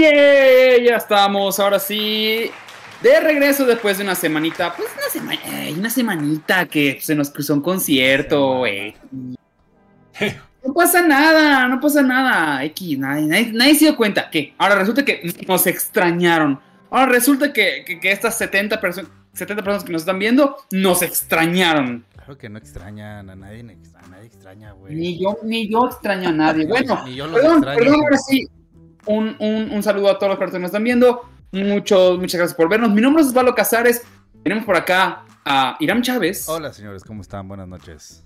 Ya estamos, ahora sí. De regreso después de una semanita, pues una, semana, una semanita que se nos cruzó un concierto, güey. No pasa nada, no pasa nada. X, nadie, nadie, se dio cuenta. ¿Qué? Ahora resulta que nos extrañaron. Ahora resulta que, que, estas 70, 70 personas que nos están viendo nos extrañaron. Claro que no extrañan, a nadie, a nadie extraña, güey. Ni yo, ni yo extraño a nadie. Bueno, perdón, perdón, ahora sí. Un, un, un, saludo a todos los que nos están viendo. Muchos, muchas gracias por vernos. Mi nombre es Osvaldo Casares. Tenemos por acá a Iram Chávez. Hola, señores, ¿cómo están? Buenas noches.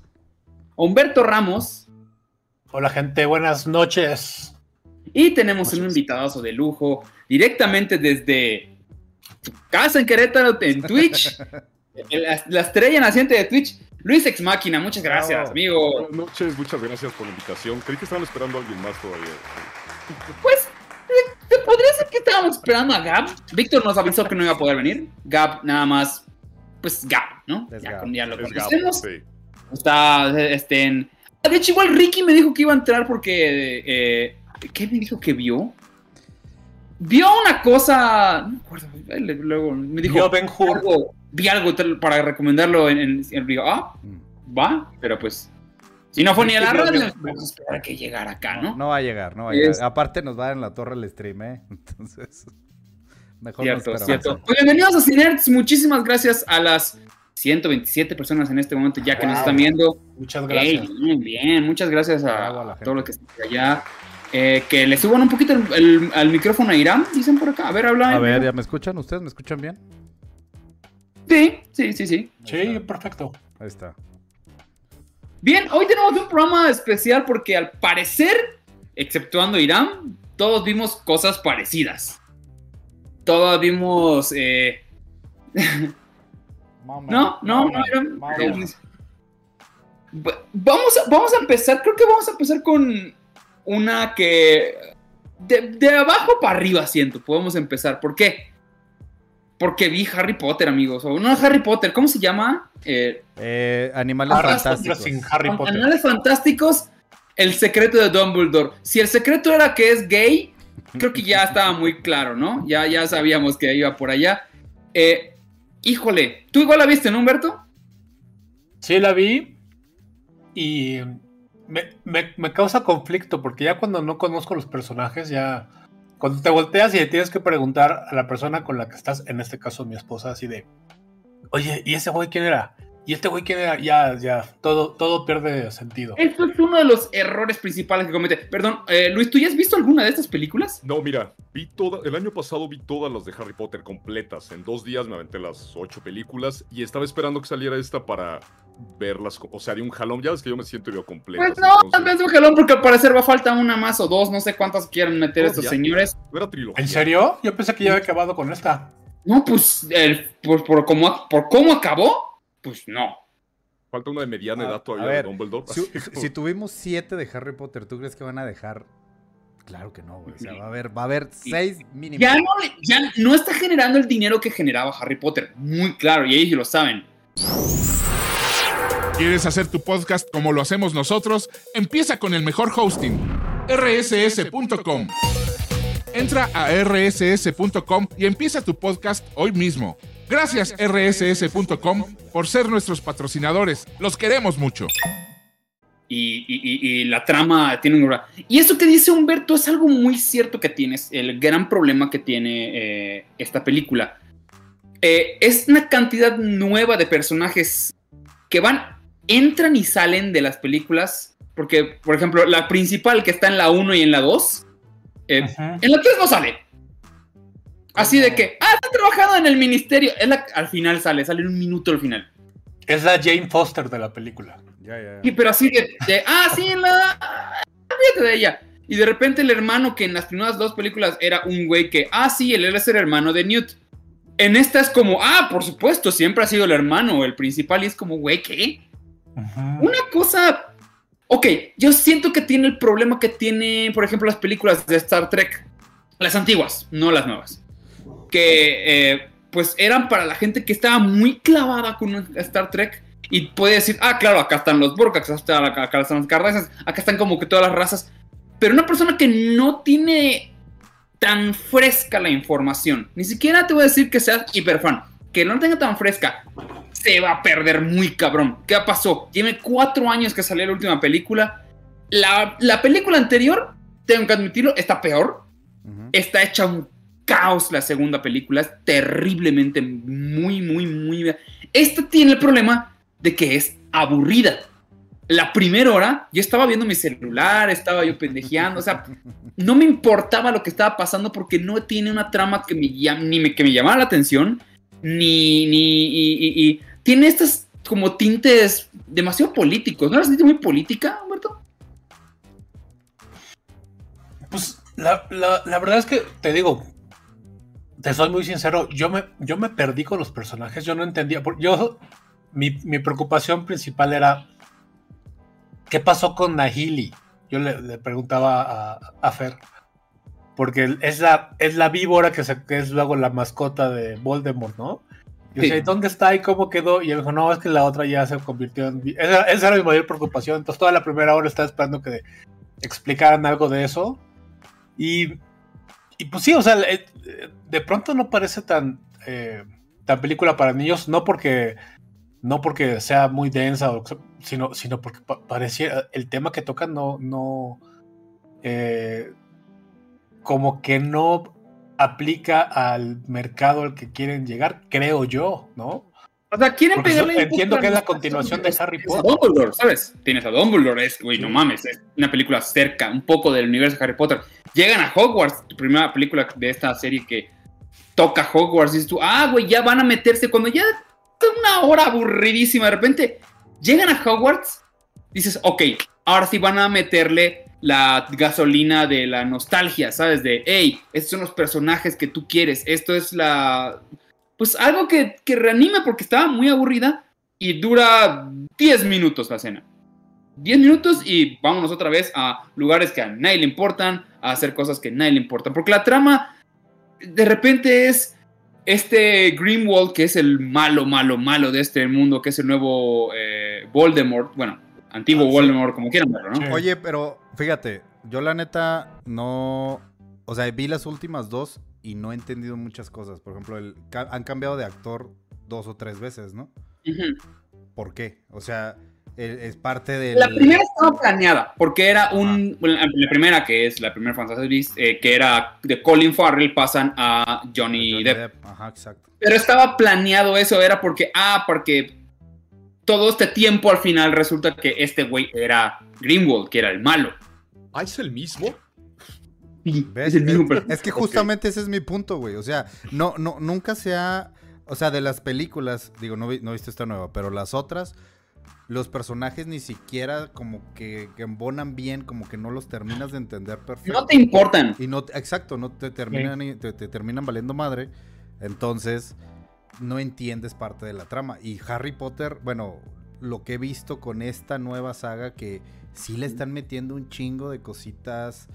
Humberto Ramos. Hola, gente, buenas noches. Y tenemos un invitadazo de lujo directamente desde casa en Querétaro, en Twitch. la, estrella naciente de Twitch, Luis Ex Máquina. Muchas gracias, amigo. Buenas noches, muchas gracias por la invitación. Creí que estaban esperando a alguien más todavía. Pues ¿Te podría ser que estábamos esperando a Gab? Víctor nos avisó que no iba a poder venir. Gab, nada más, pues Gab, ¿no? ya, ya, lo conocemos. Está, este, en... De hecho, igual Ricky me dijo que iba a entrar porque... Eh, ¿Qué me dijo que vio? Vio una cosa... No me acuerdo. Luego me dijo... Vio Ben Algo, vi algo para recomendarlo en, en, en, Ah, mm. va, pero pues si no fue ni a la radio, vamos a esperar a que llegara acá, ¿no? No va a llegar, no va a llegar. Aparte nos va a dar en la torre el stream, ¿eh? Entonces, mejor cierto, no cierto. Pues bienvenidos a Cinerts, muchísimas gracias a las 127 personas en este momento ya que nos están viendo. Muchas gracias. bien, bien, muchas gracias a, todos los que están allá. Eh, que le suban un poquito el, al micrófono a Irán, dicen por acá. A ver, habla. A ver, ¿ya me escuchan? ¿Ustedes me escuchan bien? Sí, sí, sí, sí. Sí, perfecto. Ahí está. Bien, hoy tenemos un programa especial porque al parecer, exceptuando Irán, todos vimos cosas parecidas. Todos vimos... Eh... no, no, no, Vamos a, vamos a empezar, creo que vamos a empezar con una que... De, de abajo para arriba siento, podemos empezar. ¿Por qué? Porque vi Harry Potter, amigos. O no Harry Potter, ¿cómo se llama? Eh, eh, animales fantásticos. Animales fantásticos. El secreto de Dumbledore. Si el secreto era que es gay, creo que ya estaba muy claro, ¿no? Ya, ya sabíamos que iba por allá. Eh, híjole, ¿tú igual la viste, no, Humberto? Sí, la vi. Y me, me causa conflicto porque ya cuando no conozco los personajes, ya cuando te volteas y le tienes que preguntar a la persona con la que estás, en este caso mi esposa, así de, oye, ¿y ese güey quién era? ¿Y este güey quién era? Ya, ya, todo, todo pierde sentido. Esto es uno de los errores principales que comete. Perdón, eh, Luis, ¿tú ya has visto alguna de estas películas? No, mira, vi toda, el año pasado vi todas las de Harry Potter completas. En dos días me aventé las ocho películas y estaba esperando que saliera esta para verlas, o sea, de un jalón. Ya ves que yo me siento y veo completo. Pues no, tal vez un jalón, porque al parecer va a falta una más o dos, no sé cuántas quieren meter estos señores. ¿En serio? Yo pensé que ya había acabado con esta. No, pues, el, por, por, cómo, por cómo acabó, pues no. Falta una de mediana edad todavía de Dumbledore. Si, tuvimos siete de Harry Potter, ¿tú crees que van a dejar Claro que no, güey. O sea, va a haber, va a haber seis mínimos. Ya no, ya no está generando el dinero que generaba Harry Potter. Muy claro, y ellos lo saben. ¿Quieres hacer tu podcast como lo hacemos nosotros? Empieza con el mejor hosting, rss.com. Entra a rss.com y empieza tu podcast hoy mismo. Gracias rss.com por ser nuestros patrocinadores. Los queremos mucho. Y, la trama tiene un... Y eso que dice Humberto es algo muy cierto que tienes, el gran problema que tiene eh, esta película. Eh, es una cantidad nueva de personajes que van entran y salen de las películas. Porque, por ejemplo, la principal que está en la 1 y en la 2, eh, en la 3 no sale. Así de que, ah, está trabajando en el ministerio. Es la, al final sale, sale en un minuto al final. Es la Jane Foster de la película. Ya, ya, Sí, pero así de, ah, sí, en la. Fíjate de ella. Y de repente el hermano que en las primeras dos películas era un güey que, ah, sí, él es el hermano de Newt. En esta es como, ah, por supuesto, siempre ha sido el hermano, el principal, y es como, güey, ¿qué? Una cosa. Ok, yo siento que tiene el problema que tiene, por ejemplo, las películas de Star Trek. Las antiguas, no las nuevas. Que eh, pues eran para la gente que estaba muy clavada con Star Trek. Y puede decir, ah, claro, acá están los Borg, acá están, acá están las Kardashians, acá están como que todas las razas. Pero una persona que no tiene tan fresca la información. Ni siquiera te voy a decir que seas hiperfan. Que no la tenga tan fresca. Se va a perder muy cabrón. ¿Qué pasó? Tiene cuatro años que salió la última película. La, la película anterior, tengo que admitirlo, está peor. Ujú. Está hecha un caos la segunda película. Es terriblemente muy, muy, muy... Esta tiene el problema de que es aburrida. La primera hora, yo estaba viendo mi celular, estaba yo pendejeando, o sea, no me importaba lo que estaba pasando porque no tiene una trama que me, ni me, que me llamara la atención, ni, ni y, y- y tiene estas como tintes demasiado políticos. ¿No la sentiste muy política, Humberto? Pues la, la- la verdad es que te digo, te soy muy sincero, yo me, yo me perdí con los personajes, yo no entendía. Yo, mi, mi preocupación principal era, ¿qué pasó con Nahili? Yo le, le preguntaba a, a Fer, porque es la, es la víbora que, se- que es luego la mascota de Voldemort, ¿no? Yo Sí. decía, ¿dónde está y cómo quedó? Y él dijo, no, es que la otra ya se convirtió en... vi-". Esa, esa era mi mayor preocupación. Entonces toda la primera hora estaba esperando que explicaran algo de eso. Y, y pues sí, o sea, eh, de pronto no parece tan, eh, tan película para niños, no porque, no porque sea muy densa, sino, sino porque pa- parecía, el tema que tocan no, no, eh, como que no aplica al mercado al que quieren llegar, creo yo, ¿no? O sea, quieren Porque pegarle. entiendo que es la continuación de Harry Tienes a Potter. Dumbledore, ¿sabes? Tienes a Dumbledore, es, güey, no mames, es una película cerca, un poco del universo de Harry Potter. Llegan a Hogwarts, tu primera película de esta serie que toca Hogwarts, dices tú, ah, güey, ya van a meterse, cuando ya una hora aburridísima, de repente llegan a Hogwarts, dices, ok, ahora sí van a meterle la gasolina de la nostalgia, ¿sabes? De, hey, estos son los personajes que tú quieres, esto es la... Pues algo que, que reanima porque estaba muy aburrida y dura 10 minutos la cena. 10 minutos y vámonos otra vez a lugares que a nadie le importan, a hacer cosas que a nadie le importan. Porque la trama de repente es este Greenwald, que es el malo, malo, malo de este mundo, que es el nuevo eh, Voldemort, bueno, antiguo Ah, sí. Voldemort, como quieran verlo, ¿no? Sí. Oye, pero fíjate, yo la neta no. O sea, vi las últimas dos y no he entendido muchas cosas. Por ejemplo, el, han cambiado de actor dos o tres veces, ¿no? ¿Por qué? O sea, es parte del. La primera estaba planeada, porque era un. la primera, que es la primera Fantastic Beasts, eh, que era de Colin Farrell, pasan a Johnny, Johnny Depp. Depp, Ajá, exacto. Pero estaba planeado eso, era porque, ah, porque todo este tiempo al final resulta que este güey era Greenwald, que era el malo. ¿Ah, es el mismo? Sí, ¿Ves? es el mismo Es- que justamente ese es mi punto, güey. O sea, no, no, nunca se ha. O sea, de las películas, digo, no, vi- no he visto esta nueva, pero las otras, los personajes ni siquiera como que, que embonan bien, como que no los terminas de entender perfecto. No te importan. Y no, exacto, no te terminan, te, te terminan valiendo madre. Entonces, no entiendes parte de la trama. Y Harry Potter, bueno, lo que he visto con esta nueva saga, que sí le están metiendo un chingo de cositas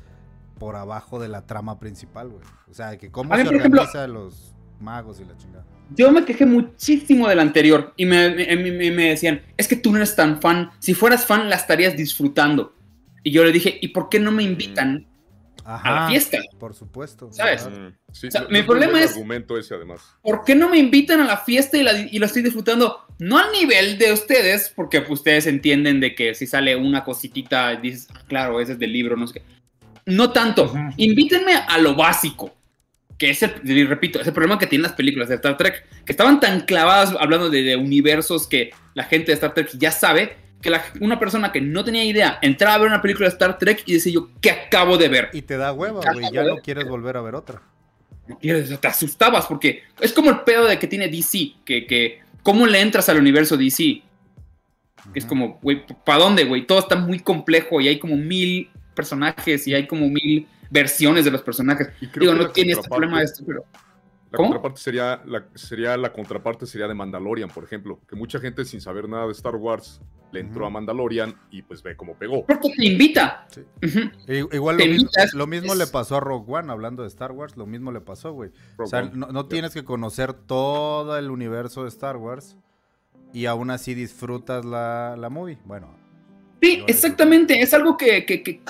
por abajo de la trama principal, güey. O sea, que cómo A se por ejemplo- organiza los magos y la chingada. Yo me quejé muchísimo del anterior y me, me- me- me decían, es que tú no eres tan fan. Si fueras fan, la estarías disfrutando. Y yo le dije, ¿y por qué no me invitan a la fiesta? Por supuesto. ¿Sabes? ¿verdad? Sí, O sea, no- mi no problema es- argumento ese, además. ¿Por qué no me invitan a la fiesta y, la- y lo estoy disfrutando? No al nivel de ustedes, porque pues, ustedes entienden de que si sale una cositita dices, "Ah, claro, ese es del libro, no sé qué. No tanto. Ujú. Invítenme a lo básico. Que es el, y repito, es el problema que tienen las películas de Star Trek, que estaban tan clavadas hablando de, de universos que la gente de Star Trek ya sabe, que la- una persona que no tenía idea entraba a ver una película de Star Trek y decía yo, ¿qué acabo de ver? Y te da hueva, güey. Ya no quieres volver a ver otra. No quieres, te asustabas porque es como el pedo de que tiene DC, que, que ¿cómo le entras al universo DC? Es como, güey, ¿para dónde, güey? Todo está muy complejo y hay como mil personajes y hay como mil versiones de los personajes. Y creo Digo, que no la tiene este contraparte- problema de esto, pero... La ¿Cómo? contraparte sería la, sería la contraparte sería de Mandalorian, por ejemplo, que mucha gente sin saber nada de Star Wars le entró a Mandalorian y pues ve cómo pegó. Porque te invita. Sí. I- Igual Te lo mismo, invitas, lo mismo es- le pasó a Rogue One, hablando de Star Wars, lo mismo le pasó, güey. O sea, Rogue One. no, no tienes que conocer todo el universo de Star Wars y aún así disfrutas la, la movie. Bueno, Sí, exactamente. Es algo que... que, que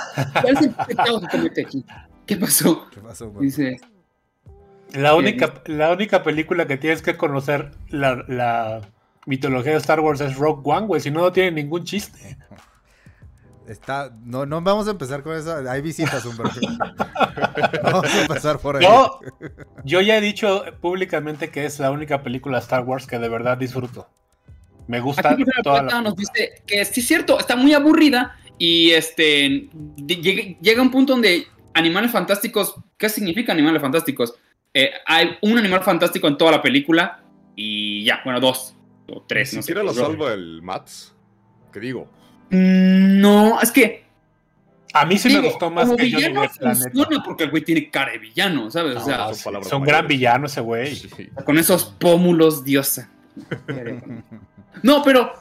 ¿Cuál es el pecado que comete aquí? ¿Qué pasó? ¿Qué pasó, Marco? Dice, La única, la única película que tienes que conocer la, la mitología de Star Wars es Rogue One, güey. Si no, no tiene ningún chiste. Está, no, no vamos a empezar con eso. Hay visitas, Humberto. vamos a empezar por ahí. Yo, yo ya he dicho públicamente que es la única película de Star Wars que de verdad disfruto. Me gusta Aquí toda la nos dice que sí es cierto, está muy aburrida y este llega, llega un punto donde animales fantásticos, ¿qué significa animales fantásticos? Eh, hay un animal fantástico en toda la película y ya, bueno, dos o tres, Ni no siquiera Pero- salva el Mats. ¿Qué digo? Mm, No, es que A mí sí digo, me gustó más que Johnny villano funciona porque el güey tiene cara de villano, ¿sabes? o sea, son gran villano ese güey. Sí. con esos pómulos, diosa. No, pero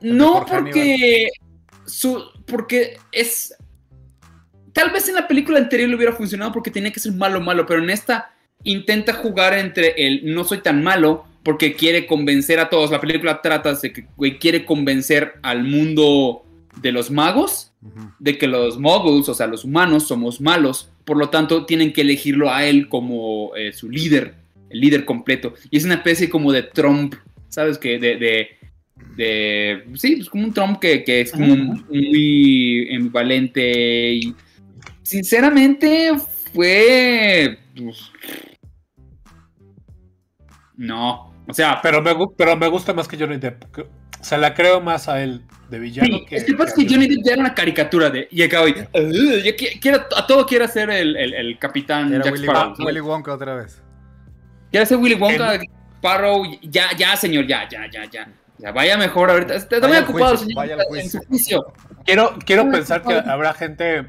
no porque su porque es tal vez en la película anterior le hubiera funcionado porque tenía que ser malo malo, pero en esta intenta jugar entre el no soy tan malo porque quiere convencer a todos. La película trata de que quiere convencer al mundo de los magos de que los moguls, o sea, los humanos, somos malos. Por lo tanto, tienen que elegirlo a él como eh, su líder, el líder completo. Y es una especie como de Trump, ¿sabes? Que de. de, de- sí, pues como un Trump que, que es como muy ambivalente. Y sinceramente, fue. pues, no. O sea, Pero me, pero me gusta más que Johnny Depp. que- Se la creo más a él de villano Sí, que. es que pasa que Johnny Depp ya era una caricatura de. Y acá hoy. "Ugh, yo qui- quiero, a todo quiere ser el, el, el capitán Era Jack Willy, Sparrow. Willy Wonka otra vez. Quiere ser Willy Wonka, Sparrow. Ya, ya, señor, ya, ya, ya, ya. Ya vaya mejor ahorita. Está muy ocupado, juicio, señor. vaya al en su juicio. Quiero, quiero pensar que habrá gente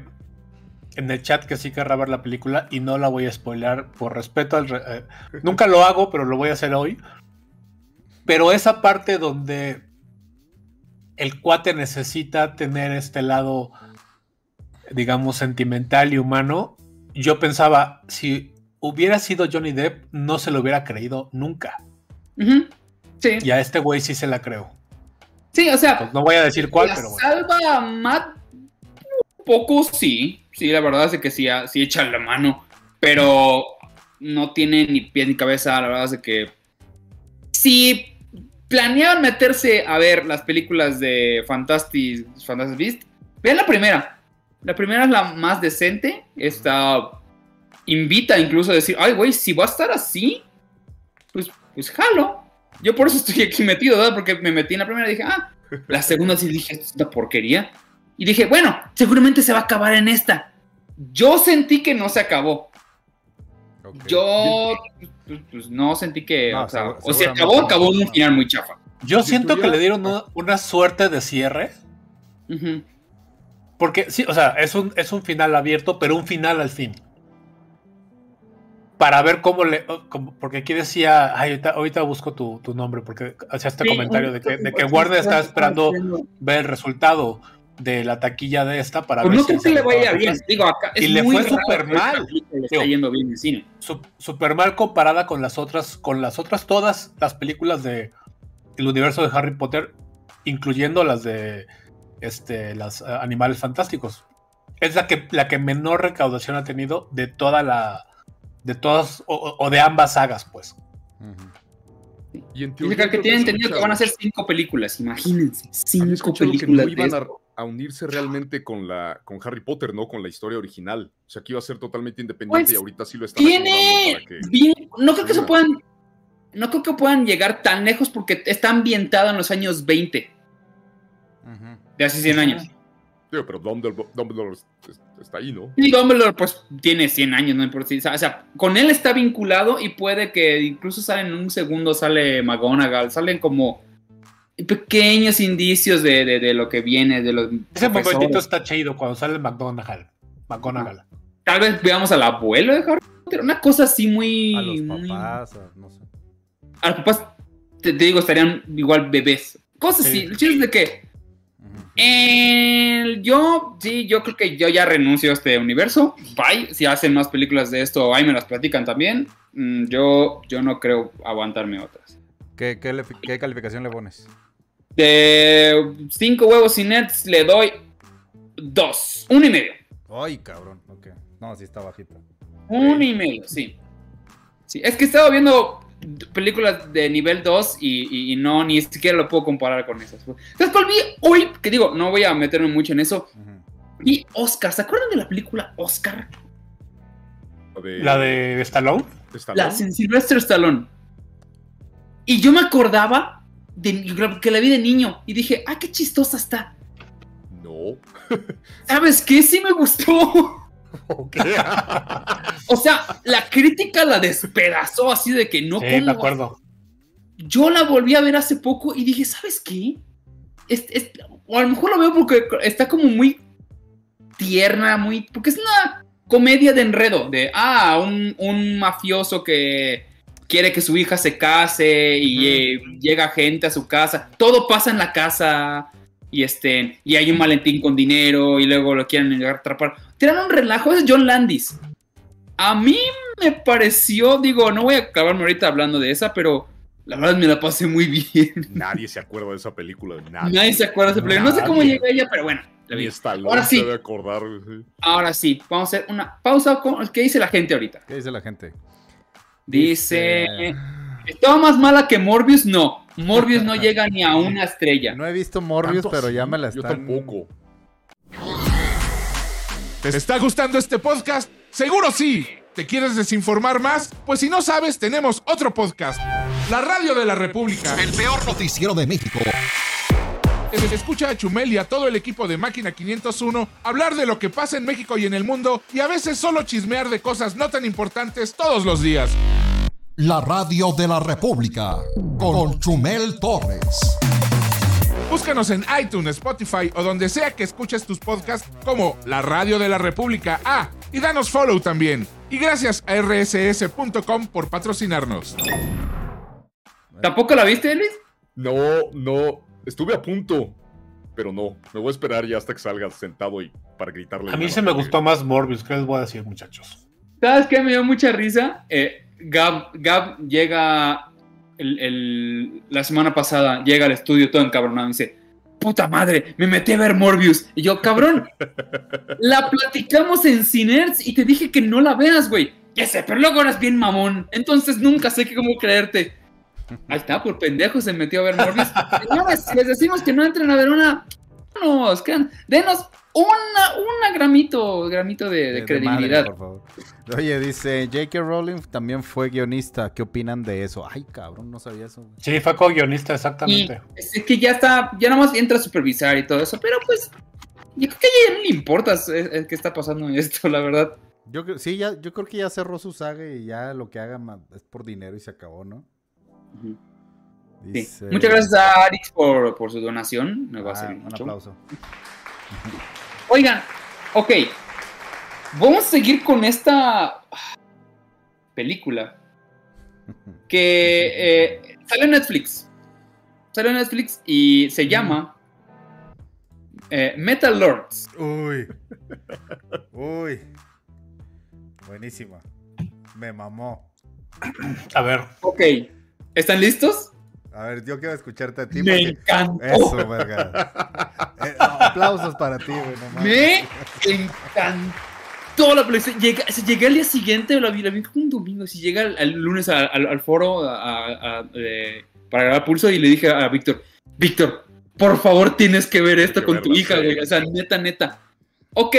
en el chat que sí querrá ver la película y no la voy a spoilear por respeto al... re- eh, nunca lo hago, pero lo voy a hacer hoy. Pero esa parte donde el cuate necesita tener este lado, digamos, sentimental y humano, yo pensaba, si hubiera sido Johnny Depp, no se lo hubiera creído nunca. Ujú. Sí, Y a este güey sí se la creo. sí, o sea, Pues no voy a decir cuál, la pero bueno. salva a Matt un poco, sí. Sí, la verdad es que sí, sí echa la mano. Pero no tiene ni pie ni cabeza. La verdad es que. Si planeaban meterse a ver las películas de Fantastic, Fantastic Beast, vean la primera. La primera es la más decente. Está. Invita incluso a decir, ay, güey, si va a estar así, pues, pues jalo. Yo por eso estoy aquí metido, ¿verdad? Porque me metí en la primera y dije, ah, la segunda sí dije, esto es una porquería. Y dije, bueno, seguramente se va a acabar en esta. Yo sentí que no se acabó. Yo pues, pues, no sentí que. No, o sea, o se acabó, no. acabó en un final muy chafa. Yo siento que le dieron una, una suerte de cierre. Porque sí, o sea, es un, es un final abierto, pero un final al fin. Para ver cómo le. como- porque aquí decía. Ay, ahorita, ahorita busco tu, tu nombre, porque hacía este Sí, comentario de que, de que Warner estaba esperando ver el resultado de la taquilla de esta para Pues ver no creo si que le vaya bien. Digo, acá Y es le muy fue súper mal. le esté yendo bien en cine. Super mal comparada con las otras, con las otras todas las películas de el universo de Harry Potter, incluyendo las de este, las eh, animales fantásticos. Es la que, la que menor recaudación ha tenido de toda la. De todas. o, o- de ambas sagas, pues. Ujú. Y en teoría que, creo tienen es entendido que van a ser cinco películas, imagínense. Había Cinco escuchado que películas. no iban a, a unirse realmente con la con Harry Potter, ¿no? Con la historia original. O sea, que iba a ser totalmente independiente Pues, y ahorita sí lo están Tiene. que- bien- no creo que se puedan. No creo que puedan llegar tan lejos porque está ambientado en los años 20, Ujú. de hace 100 años. Digo, pero Dumbledore, Dumbledore es- es- está ahí, ¿no? Y Dumbledore, pues, tiene 100 años, ¿no? Por si- O sea, con él está vinculado y puede que incluso salen en un segundo, sale McGonagall, salen como pequeños indicios de, de- de lo que viene, de los Ese momentito está chido cuando sale McGonagall. McGonagall. Tal vez veamos al abuelo de Harry Potter, una cosa así muy... A los papás, no sé. A los papás, te, te digo, estarían igual bebés. Cosas Sí. así. El chiste es de que Eh, yo, sí, yo creo que yo ya renuncio a este universo. Bye. Si hacen más películas de esto, ahí me las platican también. Mm, yo, yo no creo aguantarme otras. ¿Qué, qué, le- qué calificación le pones? De cinco huevos y nets le doy dos. Uno y medio. Ay, cabrón, ok. No, sí está bajita. Un y medio, sí. Sí, es que estaba viendo películas de nivel 2 y, y- y no, ni siquiera lo puedo comparar con esas. Entonces, cuál vi hoy, que digo, no voy a meterme mucho en eso, vi Oscar. ¿Se acuerdan de la película Oscar? La de, La de Stallone. Stallone. La sin Sylvester Stallone. Y yo me acordaba de que la vi de niño y dije, ah, qué chistosa está. No. ¿Sabes qué? Sí me gustó. Ok. O sea, la crítica la despedazó así de que no sí, ¿cómo me acuerdo. yo la volví a ver hace poco y dije, ¿sabes qué? Es- es- o a lo mejor lo veo porque está como muy tierna, muy. Porque es una comedia de enredo, de, ah, un, un mafioso que quiere que su hija se case y eh, llega gente a su casa. Todo pasa en la casa y este y hay un malentín con dinero y luego lo quieren atrapar. Tiran un relajo, es John Landis. A mí me pareció, digo, no voy a acabarme ahorita hablando de esa, pero la verdad me la pasé muy bien. Nadie se acuerda de esa película. de Nadie. Nadie se acuerda de esa película. No sé cómo llegó ella, pero bueno. la vi. Ahora sí. se debe acordar. güey. Ahora sí, vamos a hacer una pausa con ¿qué dice la gente ahorita? ¿Qué dice la gente? Dice, Dice- ¿estaba más mala que Morbius? No, Morbius no llega ni a una estrella. No he visto Morbius, Tanto pero ya me la Yo están... tampoco. ¿Te está gustando este podcast? Seguro sí. ¿Te quieres desinformar más? Pues si no sabes, tenemos otro podcast. La Radio de la República. El peor noticiero de México. Escucha a Chumel y a todo el equipo de Máquina 501 hablar de lo que pasa en México y en el mundo y a veces solo chismear de cosas no tan importantes todos los días. La radio de la República. Con Chumel Torres. Búscanos en iTunes, Spotify o donde sea que escuches tus podcasts como La Radio de la República. Ah, y danos follow también. Y gracias a rss.com por patrocinarnos. ¿Tampoco la viste, Elis? No, no. Estuve a punto. Pero no. Me voy a esperar ya hasta que salga sentado y para gritarle. A mí se me gustó más Morbius. ¿Qué les voy a decir, muchachos? ¿Sabes qué? Me dio mucha risa. Eh, Gab, Gab llega el- el- la semana pasada, llega al estudio todo encabronado y dice, puta madre, me metí a ver Morbius. Y yo, cabrón, la platicamos en Cinerts y te dije que no la veas, güey. Ya sé, pero luego eras bien mamón. Entonces nunca sé qué cómo creerte. Ahí está, por pendejo se metió a ver Morbius. Si les decimos que no entren a ver una... No, crean, denos una, una gramito, gramito de, de credibilidad. madre, por favor. Oye, dice J.K. Rowling también fue guionista. ¿Qué opinan de eso? Ay, cabrón, no sabía eso. güey. Sí, fue co-guionista, Y exactamente. es que ya está, ya nada más entra a supervisar y todo eso, pero pues, yo creo que a ella ya no le importa es- es- qué está pasando en esto, la verdad. Yo creo, sí, ya, yo creo que ya cerró su saga y ya lo que haga es por dinero y se acabó, ¿no? Sí. Dice- Muchas gracias a Arix por, por su donación, me va a Ah, servir un mucho. aplauso. Oigan, ok, vamos a seguir con esta película que eh, sale en Netflix. Sale en Netflix y se llama eh, Metal Lords. Uy. Uy. Buenísima. Me mamó. A ver, Ok, ¿están listos? A ver, yo quiero escucharte a ti. Me porque- encantó. Eso, verga. Eh, aplausos para ti, güey. no mames. Me encantó la película. Llega, si llegué al día siguiente, la vi, la vi como un domingo. Si llega al lunes al, al foro a- a- eh, para grabar pulso y le dije a Víctor, Víctor, por favor tienes que ver esto que con tu hija, güey. O sea, neta, neta. Ok,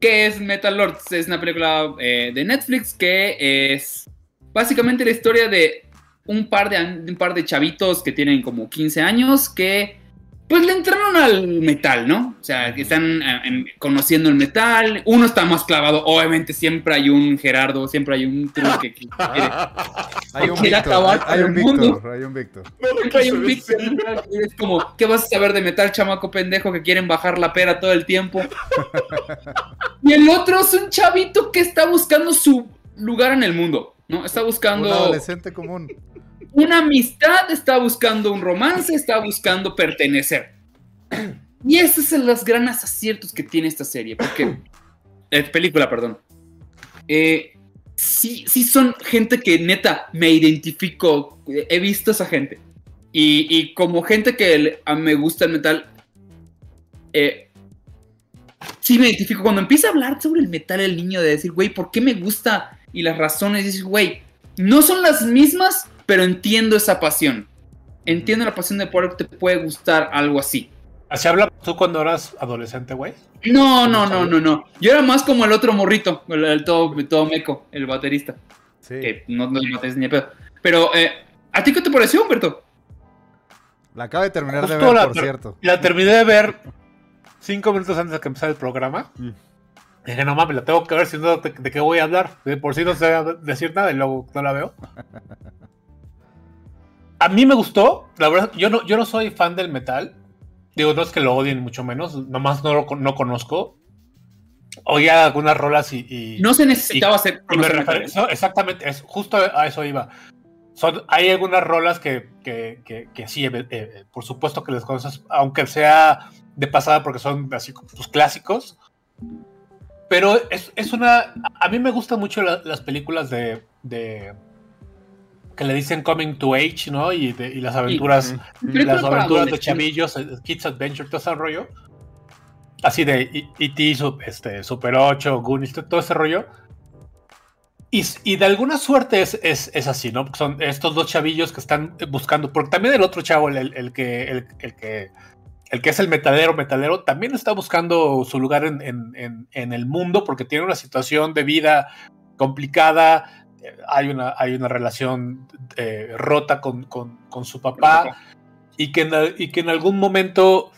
¿qué es Metal Lords? Es una película eh, de Netflix que es básicamente la historia de un par de, un par de chavitos que tienen como 15 años que pues le entraron al metal, ¿no? O sea, que están eh, en- conociendo el metal. Uno está más clavado. Obviamente siempre hay un Gerardo, siempre hay un truco que, quiere. Hay un Quiere Víctor. acabar Hay, un el mundo. Víctor. Hay un Víctor. Siempre hay un Víctor. Es como, ¿qué vas a saber de metal, chamaco pendejo, que quieren bajar la pera todo el tiempo? Y el otro es un chavito que está buscando su lugar en el mundo, ¿no? Está Un buscando adolescente común. una amistad, está buscando un romance, está buscando pertenecer. Y esos son los grandes aciertos que tiene esta serie, porque... eh, película, perdón. Eh, sí, sí son gente que neta me identifico, he visto a esa gente. Y, y como gente que me gusta el metal, eh, sí me identifico. Cuando empieza a hablar sobre el metal el niño, de decir, güey, ¿por qué me gusta? Y las razones, dices, güey, no son las mismas, pero entiendo esa pasión. Entiendo la pasión de por qué te puede gustar algo así. ¿Así habla tú cuando eras adolescente, güey? No, no, no, no, no. Yo era más como el otro morrito, el, el todo, todo meco, el baterista. Sí. Que no, no es baterista ni de pedo. Pero, eh, ¿a ti qué te pareció, Humberto? La acabo de terminar de ver, la, por cierto. la terminé de ver cinco minutos antes de que empezara el programa. Mm. Dije, no mames, la tengo que ver, si no, ¿de, de qué voy a hablar? De por sí no sé decir nada y luego no la veo. A mí me gustó, la verdad, yo no, yo no soy fan del metal. Digo, no es que lo odien, mucho menos, nomás no lo no conozco. Oía algunas rolas y... y- No se necesitaba hacer. y me conocer refer- metal. no, exactamente, es, justo a eso iba. Son, hay algunas rolas que, que, que- que sí, eh, eh, por supuesto que les conoces, aunque sea de pasada porque son así como pues, clásicos. Pero es, es una... A mí me gustan mucho la- las películas de, de... que le dicen Coming to Age, ¿no? Y, de- y las aventuras las aventuras de chavillos, eh, Kids Adventure, todo ese rollo. Así de E- E.T., este, Super 8, Goonies, to- todo ese rollo. Y, y de alguna suerte es, es, es así, ¿no? Porque son estos dos chavillos que están buscando, porque también el otro chavo, el, el- el que, el, el que, el que es el metalero, metalero, también está buscando su lugar en, en- en- en el mundo porque tiene una situación de vida complicada, eh, hay una, hay una relación eh, rota con, con- con su papá y que en, y que en algún momento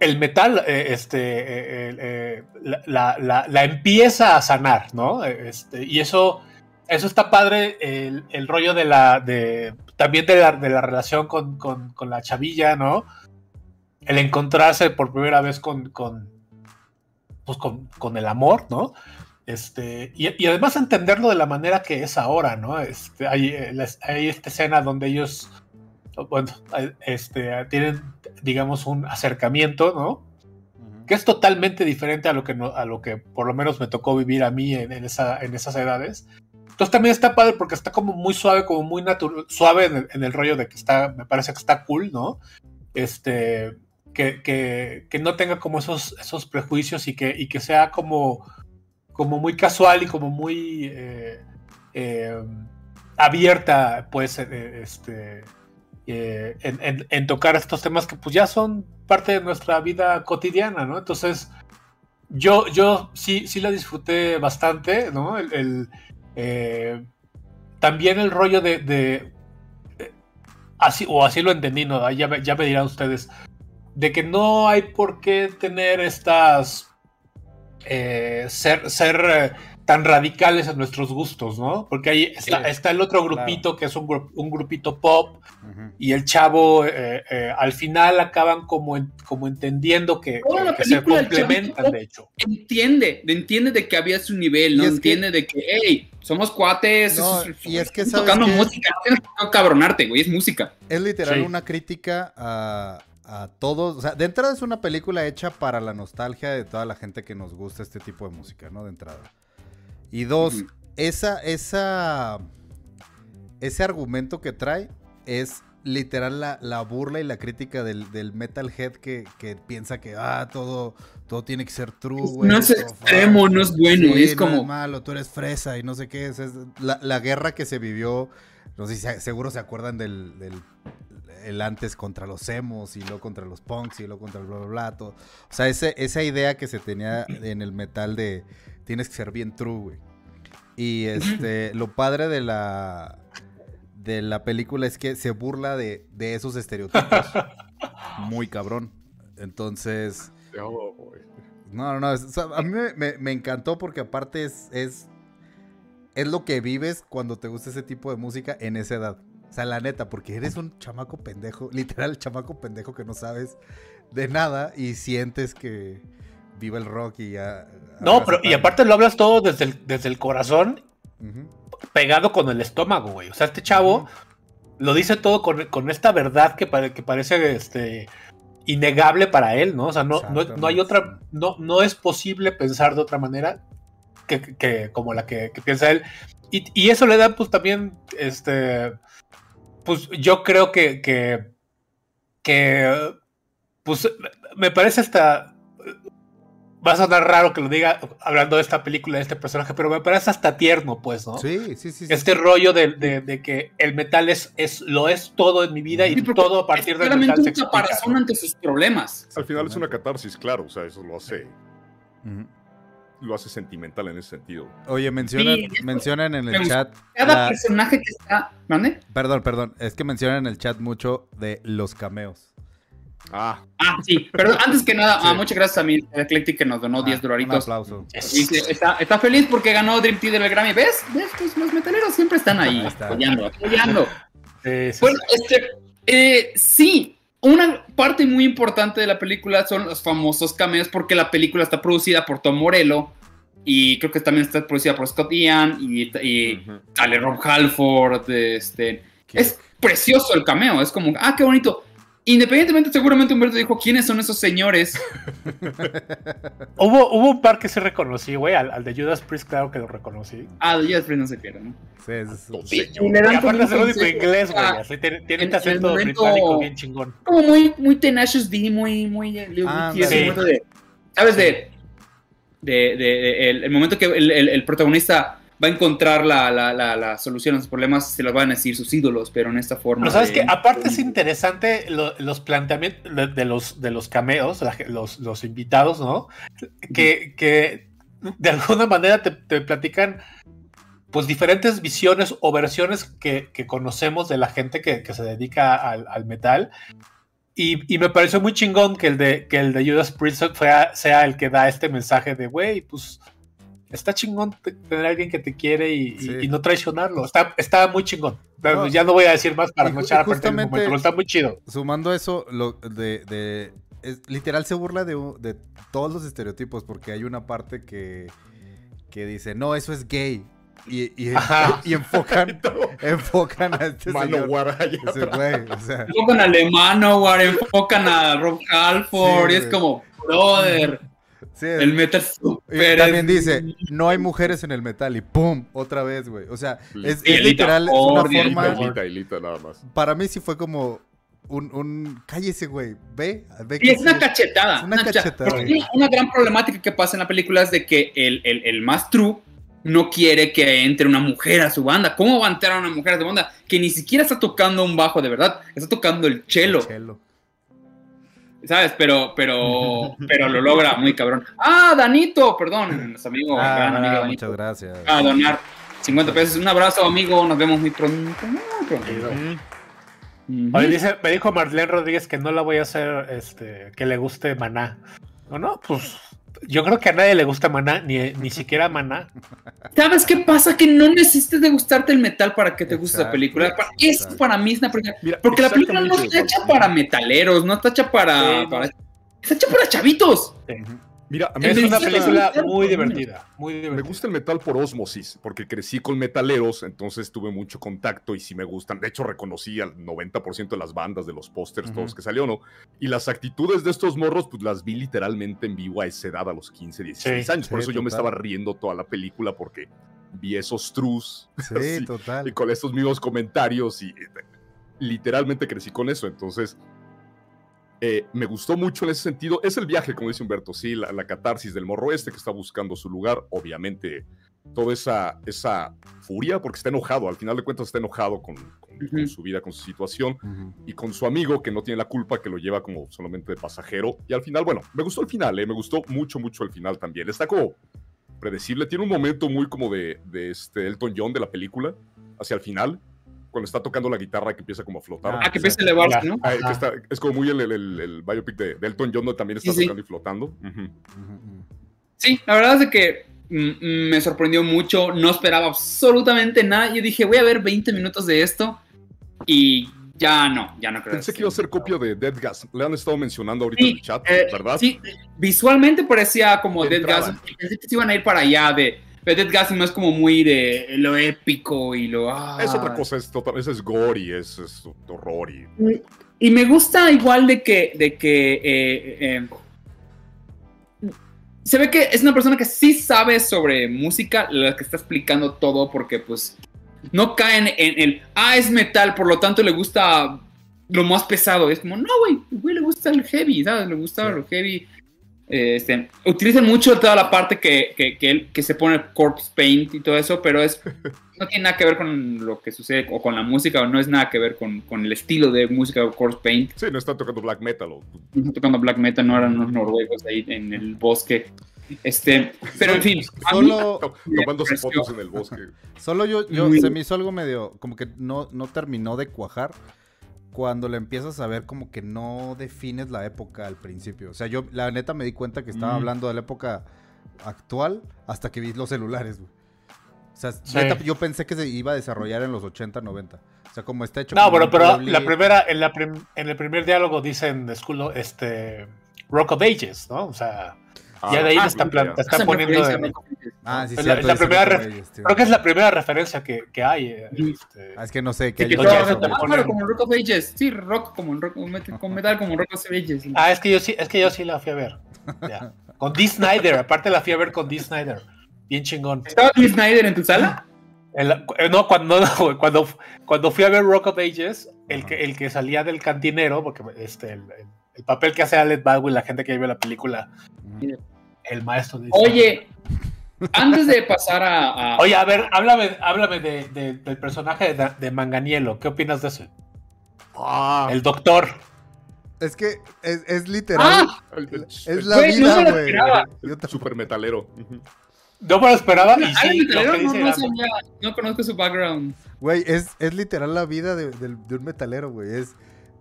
el metal eh, este, eh, la, la- la- empieza a sanar, ¿no? Este, y eso, eso está padre, el, el rollo de la, de, también de la, de la relación con, con- con la chavilla, ¿no? El encontrarse por primera vez con, con, pues con, con el amor, ¿no? Este, y, y además entenderlo de la manera que es ahora, ¿no? Este, hay, hay esta escena donde ellos, bueno, este, tienen, digamos, un acercamiento, ¿no? Que es totalmente diferente a lo que, no- a lo que por lo menos me tocó vivir a mí en, en esa, en esas edades. Entonces también está padre porque está como muy suave, como muy natural, suave en el, en el rollo de que está, me parece que está cool, ¿no? Este, que, que, no tenga como esos, esos prejuicios y que, y que sea como, como muy casual y como muy eh, eh, abierta, pues, eh, este, en, en- tocar estos temas que pues ya son parte de nuestra vida cotidiana, ¿no? Entonces, yo, yo sí, sí la disfruté bastante, ¿no? El, también el rollo de, así, o así lo entendí, ¿no? Ya ya me dirán ustedes, de que no hay por qué tener estas, eh, ser, ser eh, tan radicales en nuestros gustos, ¿no? Porque ahí está, Sí, está el otro claro. grupito que es un, gru- un grupito pop, y el chavo eh, eh, al final acaban como, en- como entendiendo que, Toda que- la que se película del complementan, de hecho. Entiende, entiende de que había su nivel, ¿no? Que- Entiende de que, hey, somos cuates, No, es- es- y es que estamos ¿sabes tocando música, no tienes que cabronarte, güey, es música. Es literal Sí. una crítica a, a todos. O sea, de entrada es una película hecha para la nostalgia de toda la gente que nos gusta este tipo de música, ¿no? De entrada. Y dos, esa, esa, ese argumento que trae es literal la, la burla y la crítica del, del metalhead que, que piensa que ah, todo, todo tiene que ser true, güey. no es extremo, no es bueno, Sí, es no como... malo, tú eres fresa y no sé qué. es, es la, la guerra que se vivió, no sé si se- seguro se acuerdan del, del- el antes contra los emos y luego contra los punks y luego contra el bla bla bla. todo. O sea, ese, esa idea que se tenía en el metal de tienes que ser bien true, güey. Y este, lo padre de la de la película es que se burla de, de esos estereotipos. Muy cabrón. Entonces, no, no, no. es- o sea, a mí me, me- me encantó porque aparte es, es, es lo que vives cuando te gusta ese tipo de música en esa edad. O sea, la neta, porque eres un chamaco pendejo, literal chamaco pendejo que no sabes de nada y sientes que viva el rock y ya... No, pero y aparte lo hablas todo desde el, desde el corazón, pegado con el estómago, güey. O sea, este chavo lo dice todo con, con esta verdad que, pare- que parece este, innegable para él, ¿no? O sea, no, no, no hay otra, no, no es posible pensar de otra manera que, que- como la que, que piensa él. Y, y eso le da, pues también, este, pues yo creo que, que, que, pues me parece hasta va a sonar raro que lo diga hablando de esta película, de este personaje, pero me parece hasta tierno, pues, ¿no? Sí, sí, sí. sí. Este rollo de, de- de que el metal es, es, lo es todo en mi vida y Sí, todo a partir es del claramente metal se un explica, caparazón ¿no? ante sus problemas. Al final es una catarsis, claro, o sea, eso lo hace, Ujú. Lo hace sentimental en ese sentido. Oye, mencionan, Sí, mencionan en el chat. Cada la- personaje que está. ¿Mande? Perdón, perdón. Es que mencionan en el chat mucho de los cameos. Ah, Ah, sí. Pero antes que nada, Sí. ah, muchas gracias a mi Eclectic que nos donó 10 Ah, Un dolaritos. aplauso. Y que está, está feliz porque ganó Dream Theater del Grammy. ¿Ves? ¿Ves? Pues los metaleros siempre están ahí, Ahí está. apoyando, apoyando. Sí, sí, Bueno, sí. este, eh, sí, una parte muy importante de la película son los famosos cameos porque la película está producida por Tom Morello y creo que también está producida por Scott Ian y, y ujú. sale Rob Halford. Este, es precioso el cameo, es como, ah, qué bonito. Independientemente, seguramente Humberto dijo, ¿quiénes son esos señores? Hubo, hubo un par que sí reconocí, güey. Al, al de Judas Priest, claro que lo reconocí. Ah, de Judas Priest no se pierde, ¿no? Sí, es- es- Dos Y- le dan aparte un inglés, güey. ah, Así tiene, tiene en- este acento momento- británico bien chingón. como muy, muy Tenacious D, muy, muy, eh, Ah, sí. de, ¿sabes? De, de, de- de- el, el momento que el, el- el protagonista va a encontrar la, la, la, la solución a sus problemas, se los van a decir sus ídolos, pero en esta forma. Pero sabes de- que aparte es interesante lo- los planteamientos de, de los, de los cameos, los, los invitados, ¿no? Que, que de alguna manera te, te platican pues diferentes visiones o versiones que, que conocemos de la gente que, que se dedica al, al metal. Y, y me pareció muy chingón que el de, que el de Judas Priest sea, sea el que da este mensaje de, güey, pues está chingón te- tener a alguien que te quiere y, y- Sí. y no traicionarlo. Está, está muy chingón. No. Ya no voy a decir más para Y no echar a perder el momento, pero está muy chido. Sumando eso, lo de, de- es- literal se burla de, de todos los estereotipos, porque hay una parte que, que dice, no, eso es gay. Y, y, enfocan, enfocan a este Mano señor. Ese güey, o sea, Enfocan al alemán, War, enfocan a Rob Halford, Sí, y es como, brother, sí, el metal super también es- dice, no hay mujeres en el metal y ¡pum! Otra vez, güey. O sea, es, literal, es una Elita forma... Nada más. Para mí sí fue como un... un cállese, güey. Ve, ve Y que es una sí- cachetada. es una una cachetada. Porque una, una gran problemática que pasa en la película es de que el, el, el más true no quiere que entre una mujer a su banda. ¿Cómo va a entrar una mujer a su banda? Que ni siquiera está tocando un bajo de verdad, está tocando el cello, Chelo. ¿Sabes? Pero, pero, pero lo logra muy cabrón. Ah, Danito, perdón, nuestro amigo, Ah, gran amigo muchas gracias. A donar 50 pesos. Un abrazo, amigo. Nos vemos muy pronto. Oye, dice, me dijo Marlene Rodríguez que no la voy a hacer este, que le guste Maná. No, no, pues yo creo que a nadie le gusta Maná, ni, ni siquiera Maná. ¿Sabes qué pasa? Que no necesitas de gustarte el metal para que te guste la película. Eso para mí es una película. Mira, Porque la película no está hecha para metaleros, no está hecha para. Sí, para- está hecha para chavitos. Mira, a mí Es me una película muy divertida, muy Me divertida. gusta el metal por osmosis, porque crecí con metaleros, entonces tuve mucho contacto y sí me gustan. De hecho, reconocí al 90% de las bandas, de los pósters, Ujú. todos que salieron, ¿no? Y las actitudes de estos morros, pues las vi literalmente en vivo a esa edad, a los 15, 16 Sí, años. Por sí, eso yo me total. estaba riendo toda la película, porque vi esos trus Sí, Sí, total. y con estos mismos comentarios y eh, literalmente crecí con eso. Entonces, eh, me gustó mucho en ese sentido. Es el viaje, como dice Humberto, sí, la, la catarsis del morro este que está buscando su lugar. Obviamente, toda esa, esa furia, porque está enojado, al final de cuentas está enojado con, con- su vida, con su situación, y con su amigo que no tiene la culpa, que lo lleva como solamente de pasajero. Y al final, bueno, me gustó el final, eh, me gustó mucho, mucho el final también. Está como predecible, tiene un momento muy como de, de este Elton John de la película, hacia el final, cuando está tocando la guitarra que empieza como a flotar. Ah, que empieza a elevarse. ¿no? Ah, que está- es como muy el, el, el- el biopic de, de Elton John, donde también está Sí, sí. tocando y flotando. Ujú, ujú. Sí, la verdad es que mm, mm, me sorprendió mucho. No esperaba absolutamente nada. Yo dije, voy a ver 20 minutos de esto. Y ya no, ya no creo. Pensé que iba a ser copia de Dead Gas. Le han estado mencionando ahorita Sí, en el chat, Eh, ¿verdad? Sí, visualmente parecía como De Dead entrada. Gas. Pensé que se iban a ir para allá de. Pero Dead Gas no es como muy de lo épico y lo. ah. Es otra cosa, es, total, es, es gore y es, es horror y... Y me gusta igual de que. De que eh, eh, se ve que es una persona que sí sabe sobre música, la que está explicando todo, porque pues no caen en el. Ah, es metal, por lo tanto le gusta lo más pesado. Es como, no, güey, güey, le gusta el heavy, ¿sabes? Le gusta Sí. lo heavy. Este, utilizan mucho toda la parte que, que, que, él- que se pone corpse paint y todo eso, pero es no tiene nada que ver con lo que sucede o con la música, o no es nada que ver con, con el estilo de música o corpse paint. Sí, no está tocando black metal. o- No está tocando black metal, no eran unos noruegos ahí en el bosque. Este, pero en fin, mí- Solo, tomándose fotos en el bosque. solo yo, yo se me hizo algo medio, como que no, no terminó de cuajar. Cuando le empiezas a ver como que no defines la época al principio. O sea, yo la neta me di cuenta que estaba Mm. hablando de la época actual hasta que vi los celulares, güey. O sea, Sí. neta, yo pensé que se iba a desarrollar en los 80, 90. O sea, como está hecho. No, pero, pero la primera, en, la prim- en el primer diálogo dicen School, este, Rock of Ages, ¿no? O sea, ya de ahí Ah, te están, ya. plan- te están hacen poniendo. Ah, sí, Es cierto, la- la primera ref- creo que es la primera referencia que, que hay. eh, este. Ah, es que no sé, que Sí, ah, claro, como Rock of Ages. Sí, rock como en rock, con metal- como Rock of Ages. Ah, es que yo sí, es que yo sí la fui a ver. Ya. Con Dee Snyder, aparte la fui a ver con Dee Snyder. Bien chingón. ¿Estaba Dee Snyder en tu sala? El- eh, no, cuando, no, cuando, cuando fui a ver Rock of Ages, el que, el que salía del cantinero, porque este, el, el- el papel que hace Alec Baldwin, la gente que vio la película. El maestro de Oye, antes de pasar a. a- Oye, a ver, háblame, háblame de- de- del personaje de, de Manganiello. ¿Qué opinas de eso? Ah, El doctor. Es que es, es literal. ¡Ah! es la no vida, güey. Yo tampoco. super metalero. No me lo esperaba. Y sí, lo Metalero que no, dice no sabía, no conozco su background. Güey, es, es literal la vida de, del- de un metalero, güey. Es,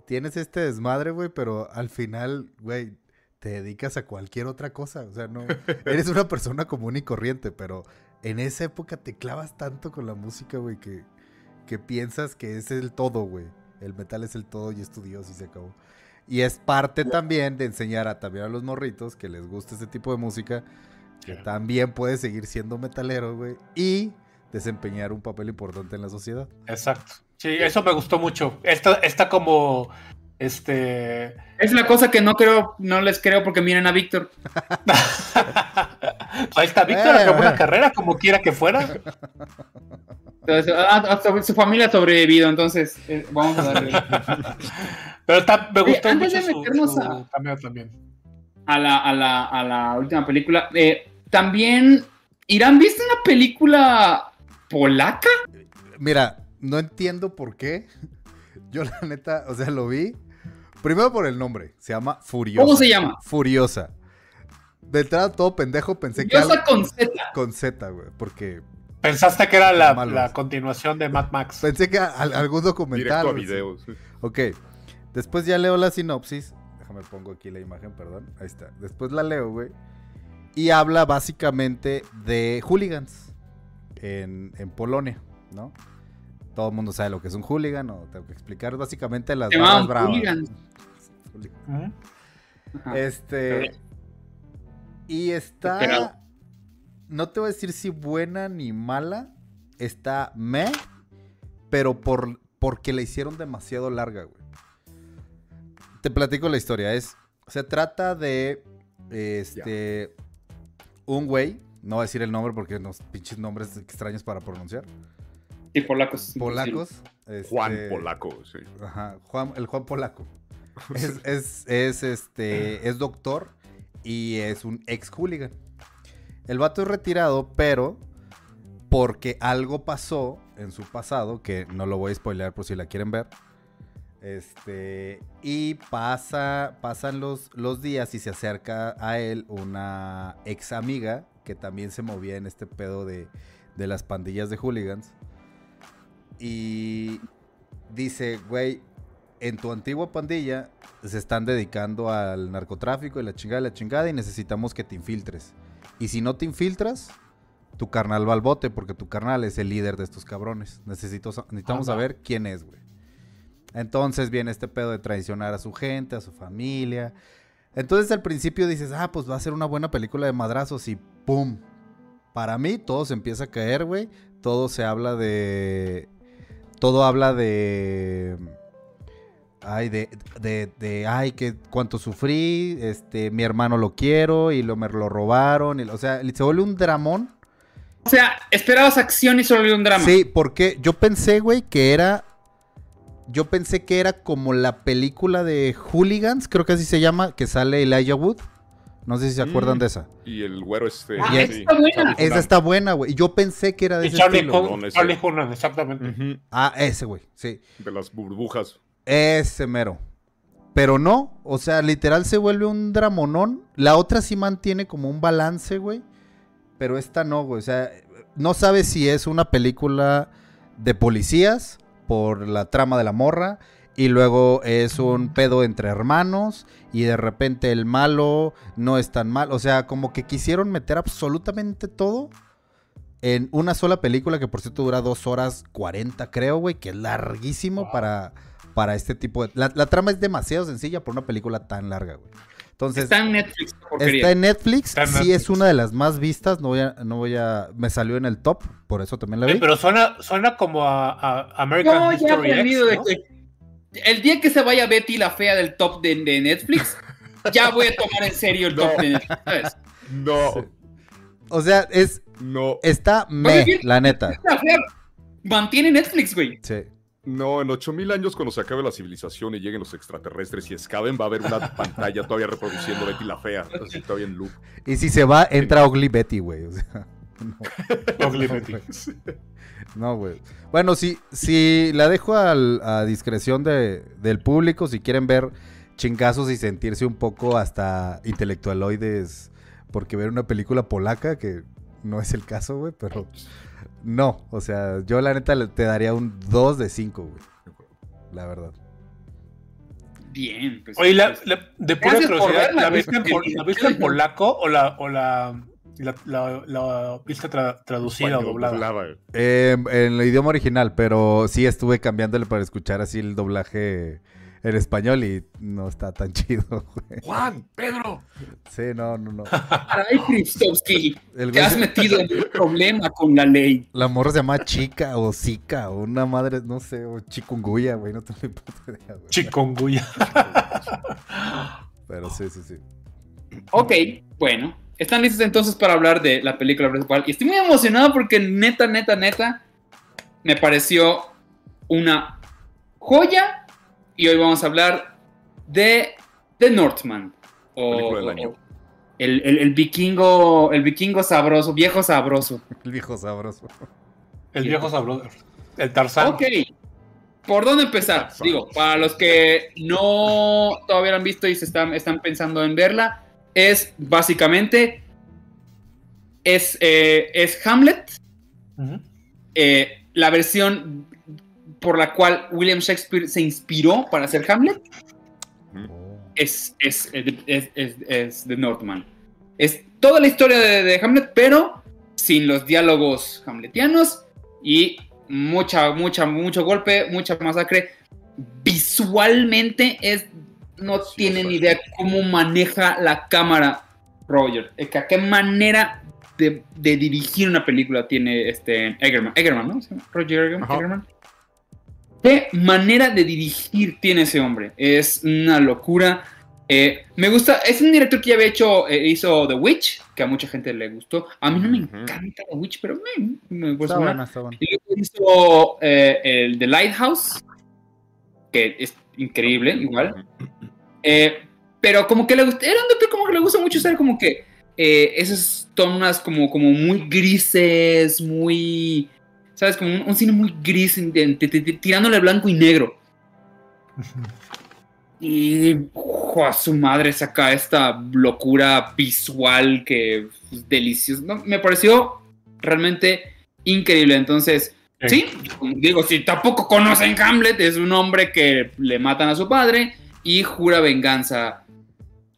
tienes este desmadre, güey, pero al final, güey, te dedicas a cualquier otra cosa. O sea, no. Eres una persona común y corriente, pero en esa época te clavas tanto con la música, güey, que, que piensas que es el todo, güey. El metal es el todo y es tu Dios y se acabó. Y es parte también de enseñar a también a los morritos que les gusta ese tipo de música, que también puedes seguir siendo metalero, güey, y desempeñar un papel importante en la sociedad. Exacto. Sí, eso me gustó mucho. Está, está como. Este. Es la cosa que no creo, no les creo porque miren a Víctor. Ahí está Víctor, Eh. acabó una carrera como quiera que fuera. Entonces, ah, ah, su familia ha sobrevivido, entonces eh, vamos a darle Pero está- me Oye, gustó antes mucho de su, meternos su a- cameo también. a la, a la, a la última película. Eh, también, Irán, ¿viste una película polaca? Mira, no entiendo por qué. Yo la neta, o sea, lo vi. Primero por el nombre. Se llama Furiosa. ¿Cómo se llama? Furiosa. De entrada todo pendejo pensé que Diosa algo con Z. con Z, güey. Porque Pensaste que era la, la continuación de Mad Max. pensé que al- algún documental. Directo a videos. Ok. Después ya leo la sinopsis. Déjame pongo aquí la imagen, perdón. Ahí está. Después la leo, güey. Y habla básicamente de hooligans en, en Polonia, ¿no? Todo el mundo sabe lo que es un hooligan, no tengo que explicar. Básicamente las Se barras bravas. Ajá. Este. Y está. Esperado. No te voy a decir si buena ni mala. Está me. Pero por, porque la hicieron demasiado larga, güey. Te platico la historia. Es. Se trata de. Este. Un güey. No voy a decir el nombre porque los pinches nombres extraños para pronunciar. Sí, polacos. Polacos. este, Juan Polaco, sí. Ajá, Juan, el Juan Polaco. Es, es, es, este, es doctor y es un ex hooligan. El vato es retirado, pero porque algo pasó en su pasado, que no lo voy a spoilear por si la quieren ver. Este, y pasa, pasan los, los días y se acerca a él una ex amiga que también se movía en este pedo de, de las pandillas de hooligans. Y dice, güey, en tu antigua pandilla se están dedicando al narcotráfico y la chingada y la chingada y necesitamos que te infiltres. Y si no te infiltras, tu carnal va al bote porque tu carnal es el líder de estos cabrones. Necesito, necesitamos Anda. saber quién es, güey. Entonces viene este pedo de traicionar a su gente, a su familia. Entonces al principio dices, ah, pues va a ser una buena película de madrazos y ¡pum! Para mí todo se empieza a caer, güey. Todo se habla de... Todo habla de... Ay, de, de, de, ay, que cuánto sufrí, este, mi hermano lo quiero y lo, me lo robaron, y, o sea, se vuelve un dramón. O sea, esperabas acción y solo un drama. Sí, porque yo pensé, güey, que era, yo pensé que era como la película de Hooligans, creo que así se llama, que sale Elijah Wood, No sé si se acuerdan Mm. de esa. Y el güero este. Ah, esa sí. está buena. Esa está buena, güey. Yo pensé que era de Y ese Charlie, estilo. Charlie Hunnam, exactamente. Ah, ese, güey. Sí. De las burbujas. Ese mero. Pero no, o sea, literal se vuelve un dramonón. La otra sí mantiene como un balance, güey. Pero esta no, güey. O sea, no sabes si es una película de policías por la trama de la morra. Y luego es un pedo entre hermanos. Y de repente el malo no es tan mal. O sea, como que quisieron meter absolutamente todo en una sola película que por cierto dura dos horas 40, creo, güey. Que es larguísimo Wow. para, para este tipo de... La, la trama es demasiado sencilla por una película tan larga, güey. Entonces... Está en Netflix. Está en Netflix, Está en sí Netflix. es una de las más vistas, no voy a, no voy a, me salió en el top, por eso también la vi. Pero suena, suena como a, a American No, ya he History aprendido X, de el día que se vaya Betty la fea del top de, de Netflix, ya voy a tomar en serio el top No. de Netflix, ¿sabes? No, O sea, es, no, está me, la neta. La fea mantiene Netflix, güey. Sí. no. En 8000 años, cuando se acabe la civilización y lleguen los extraterrestres y excaven, va a haber una pantalla todavía reproduciendo Betty la Fea. Así todavía en loop. Y si se va, entra Ugly Betty, güey. O sea, no. Ugly Betty. No, güey. Bueno, si, si la dejo al- a discreción de, del público, si quieren ver chingazos y sentirse un poco hasta intelectualoides, porque ver una película polaca, que no es el caso, güey, pero no. O sea, yo la neta le- te daría un 2 de 5, güey. La verdad. Bien, pues. Oye, la- pues, la- de pura curiosidad, ¿la viste, en, polaco o la, o la, la, la- la viste tra- traducida o doblada? doblada. Eh, en el idioma original, pero sí estuve cambiándole para escuchar así el doblaje en español y no está tan chido, güey. Juan, Pedro. Sí, no, no, no. Caray, Kristowski, te güey has metido en un problema con la ley. La morra se llama Chica o Zika o una madre, no sé, o Chikunguya, güey, no tengo ni puta idea, güey. Chikungunya. Pero sí, sí, sí. Ok, bueno. ¿Están listos entonces para hablar de la película principal? Y estoy muy emocionado porque neta, neta, neta, me pareció una joya. Y hoy vamos a hablar de The Northman. O, Película del o- año. o el, el- el vikingo, el vikingo sabroso, viejo sabroso. El viejo sabroso. El viejo sabroso. El Tarzán. Ok. ¿Por dónde empezar? Digo, para los que no todavía la han visto y se están, están pensando en verla, es básicamente es, eh, es Hamlet, eh, la versión por la cual William Shakespeare se inspiró para hacer Hamlet es, es, es, es, es The Northman. Es toda la historia de, de Hamlet, pero sin los diálogos hamletianos y mucha, mucha, mucho golpe, mucha masacre. Visualmente es no Sí, tienen sí. idea cómo maneja la cámara Roger. Es que a qué manera de, de dirigir una película tiene este Egerman. Egerman, ¿no? ¿Se llama? Roger Egerman. Ajá. Egerman. ¿Qué manera de dirigir tiene ese hombre? Es una locura. Eh, me gusta, es un director que ya había hecho, eh, hizo The Witch, que a mucha gente le gustó. A mí no me encanta The Witch, pero me, me gusta. Está buena, está buena. Y luego hizo eh, el The Lighthouse, que es increíble, igual. Eh, pero como que le gusta, era un doctor como que le gusta mucho usar como que eh, esas tonas como, como muy grises, muy, ¿sabes? Como un, un cine muy gris, tirándole blanco y negro. Y a su madre saca esta locura visual que es deliciosa. No, me pareció realmente increíble. Entonces, sí, digo, si tampoco conocen Hamlet, es un hombre que le matan a su padre y jura venganza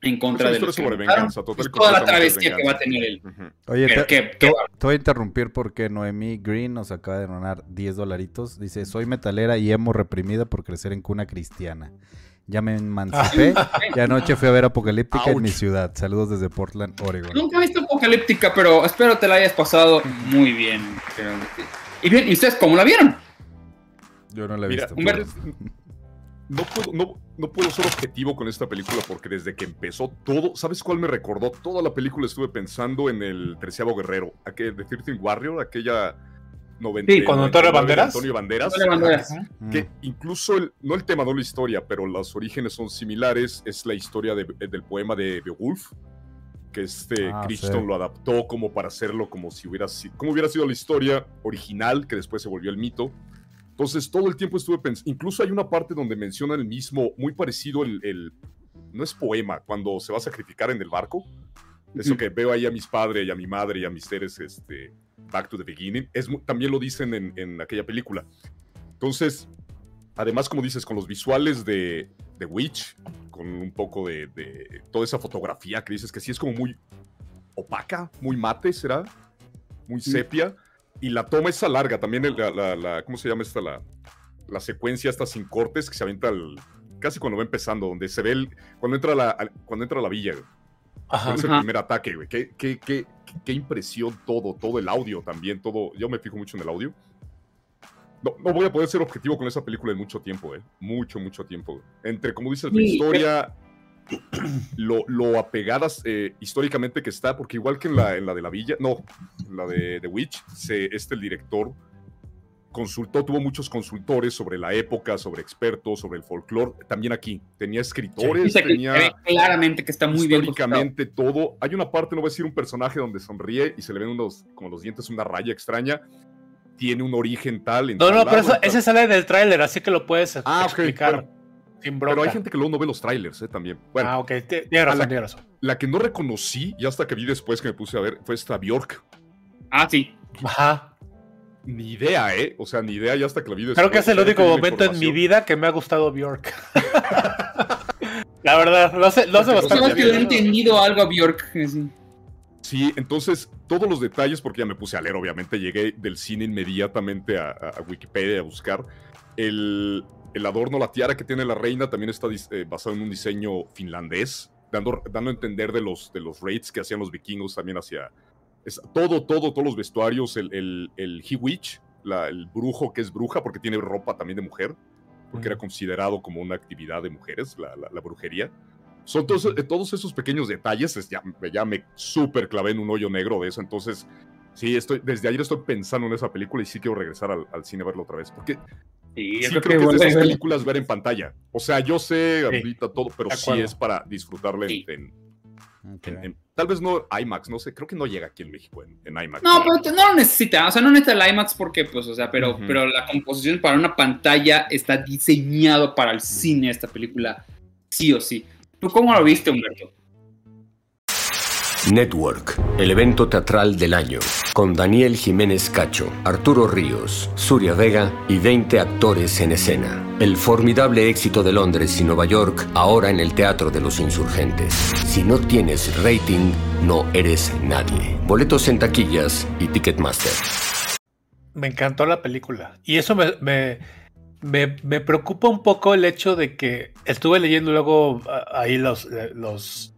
en contra de los sobre venganza, total toda la travesía que va a tener él. Ujú. Oye, Pero te, qué- te- qué te voy a interrumpir porque Noemí Green nos acaba de donar 10 dolaritos. Dice, soy metalera y hemo reprimida por crecer en cuna cristiana. Ya me emancipé y anoche fui a ver Apocalíptica en mi ciudad. Saludos desde Portland, Oregon. Nunca he visto Apocalíptica, pero espero te la hayas pasado muy bien. Y bien, ¿y ustedes cómo la vieron? Yo no la he Mira, visto. Humberto. No puedo, no, no puedo ser objetivo con esta película porque desde que empezó todo, ¿sabes cuál me recordó? Toda la película estuve pensando en el Treceavo Guerrero, aquel de 13 Warrior, aquella 90, Sí, con Antonio 99 de Banderas. Antonio Banderas. Antonio Banderas. Que incluso, el- no el tema, no la historia, pero los orígenes son similares. Es la historia de- del poema de Beowulf. que este Ah, Crichton sí. lo adaptó como para hacerlo como si hubiera sido, como hubiera sido la historia original, que después se volvió el mito. Entonces, todo el tiempo estuve pensando, incluso hay una parte donde mencionan el mismo, muy parecido el, el- no es poema, cuando se va a sacrificar en el barco. Eso que veo ahí a mis padres y a mi madre y a mis seres, este, Back to the Beginning, es, también lo dicen en, en aquella película. Entonces, además, como dices, con los visuales de, de Witch, con un poco de, de toda esa fotografía que dices que sí es como muy opaca, muy mate, ¿será? Muy sepia. Y la toma esa larga, también el- la, la- la- ¿cómo se llama esta? La, la secuencia esta sin cortes que se avienta al- casi cuando va empezando, donde se ve el, cuando entra la, al- cuando entra la villa, güey. Ajá. Es el Ajá. primer ataque, güey. Qué, qué, qué, qué impresión todo, todo el audio también, todo. Yo me fijo mucho en el audio. No, no voy a poder ser objetivo con esa película en mucho tiempo, eh. Mucho, mucho tiempo. güey. Entre, como dices, la Sí, historia, lo, lo apegadas eh, históricamente que está, porque igual que en la, en la de la villa, no, la de The Witch, se, este el director consultó, tuvo muchos consultores sobre la época, sobre expertos, sobre el folclore. También aquí tenía escritores, tenía claramente que está muy bien históricamente todo. Hay una parte, no voy a decir un personaje donde sonríe y se le ven unos, como los dientes, una raya extraña. Tiene un origen tal. en No, tal no, pero eso- en tal- ese sale del tráiler, así que lo puedes Ah, explicar bueno. Sin. Pero hay gente que luego no ve los trailers, eh, también. Bueno, ah, ok, tiene razón, la- tiene razón. la que no reconocí, y hasta que vi después que me puse a ver, fue esta Bjork. Ah, sí. Ajá. Ni idea, ¿eh? O sea, ni idea, ya hasta que la vi después. Creo que es el único momento en mi vida que me ha gustado Bjork. La verdad, lo hace, lo hace bastante que le he entendido algo a Bjork. sí. Sí, entonces todos los detalles, porque ya me puse a leer, obviamente, llegué del cine inmediatamente a, a- a Wikipedia a buscar. El, el adorno, la tiara que tiene la reina también está eh, basado en un diseño finlandés, dando, dando a entender de los, de los raids que hacían los vikingos también hacia... es- todo, todo, todos los vestuarios, el, el, el He-Witch, la- el brujo que es bruja porque tiene ropa también de mujer, porque era considerado como una actividad de mujeres, la, la- la brujería. Son todos, eh, todos esos pequeños detalles, es- ya, ya me súper clavé en un hoyo negro de eso, entonces sí, estoy, desde ayer estoy pensando en esa película y sí quiero regresar al, al cine a verla otra vez, porque Sí, sí yo creo que es de esas películas ver en pantalla. O sea, yo sé Sí, ahorita todo, pero sí es para disfrutarla en, Sí. en- Ok. en- en- tal vez no IMAX, no sé, creo que no llega aquí en México en, en IMAX. No, pero no lo necesita, o sea, no necesita el IMAX porque, pues, o sea, pero, pero la composición para una pantalla está diseñado para el cine, esta película, sí o sí. ¿Tú cómo lo viste, Humberto? Network, el evento teatral del año, con Daniel Jiménez Cacho, Arturo Ríos, Suria Vega y 20 actores en escena. El formidable éxito de Londres y Nueva York ahora en el Teatro de los Insurgentes. Si no tienes rating, no eres nadie. Boletos en taquillas y Ticketmaster. Me encantó la película. Y eso me, me, me- me preocupa un poco el hecho de que estuve leyendo luego ah, ahí los, eh, los,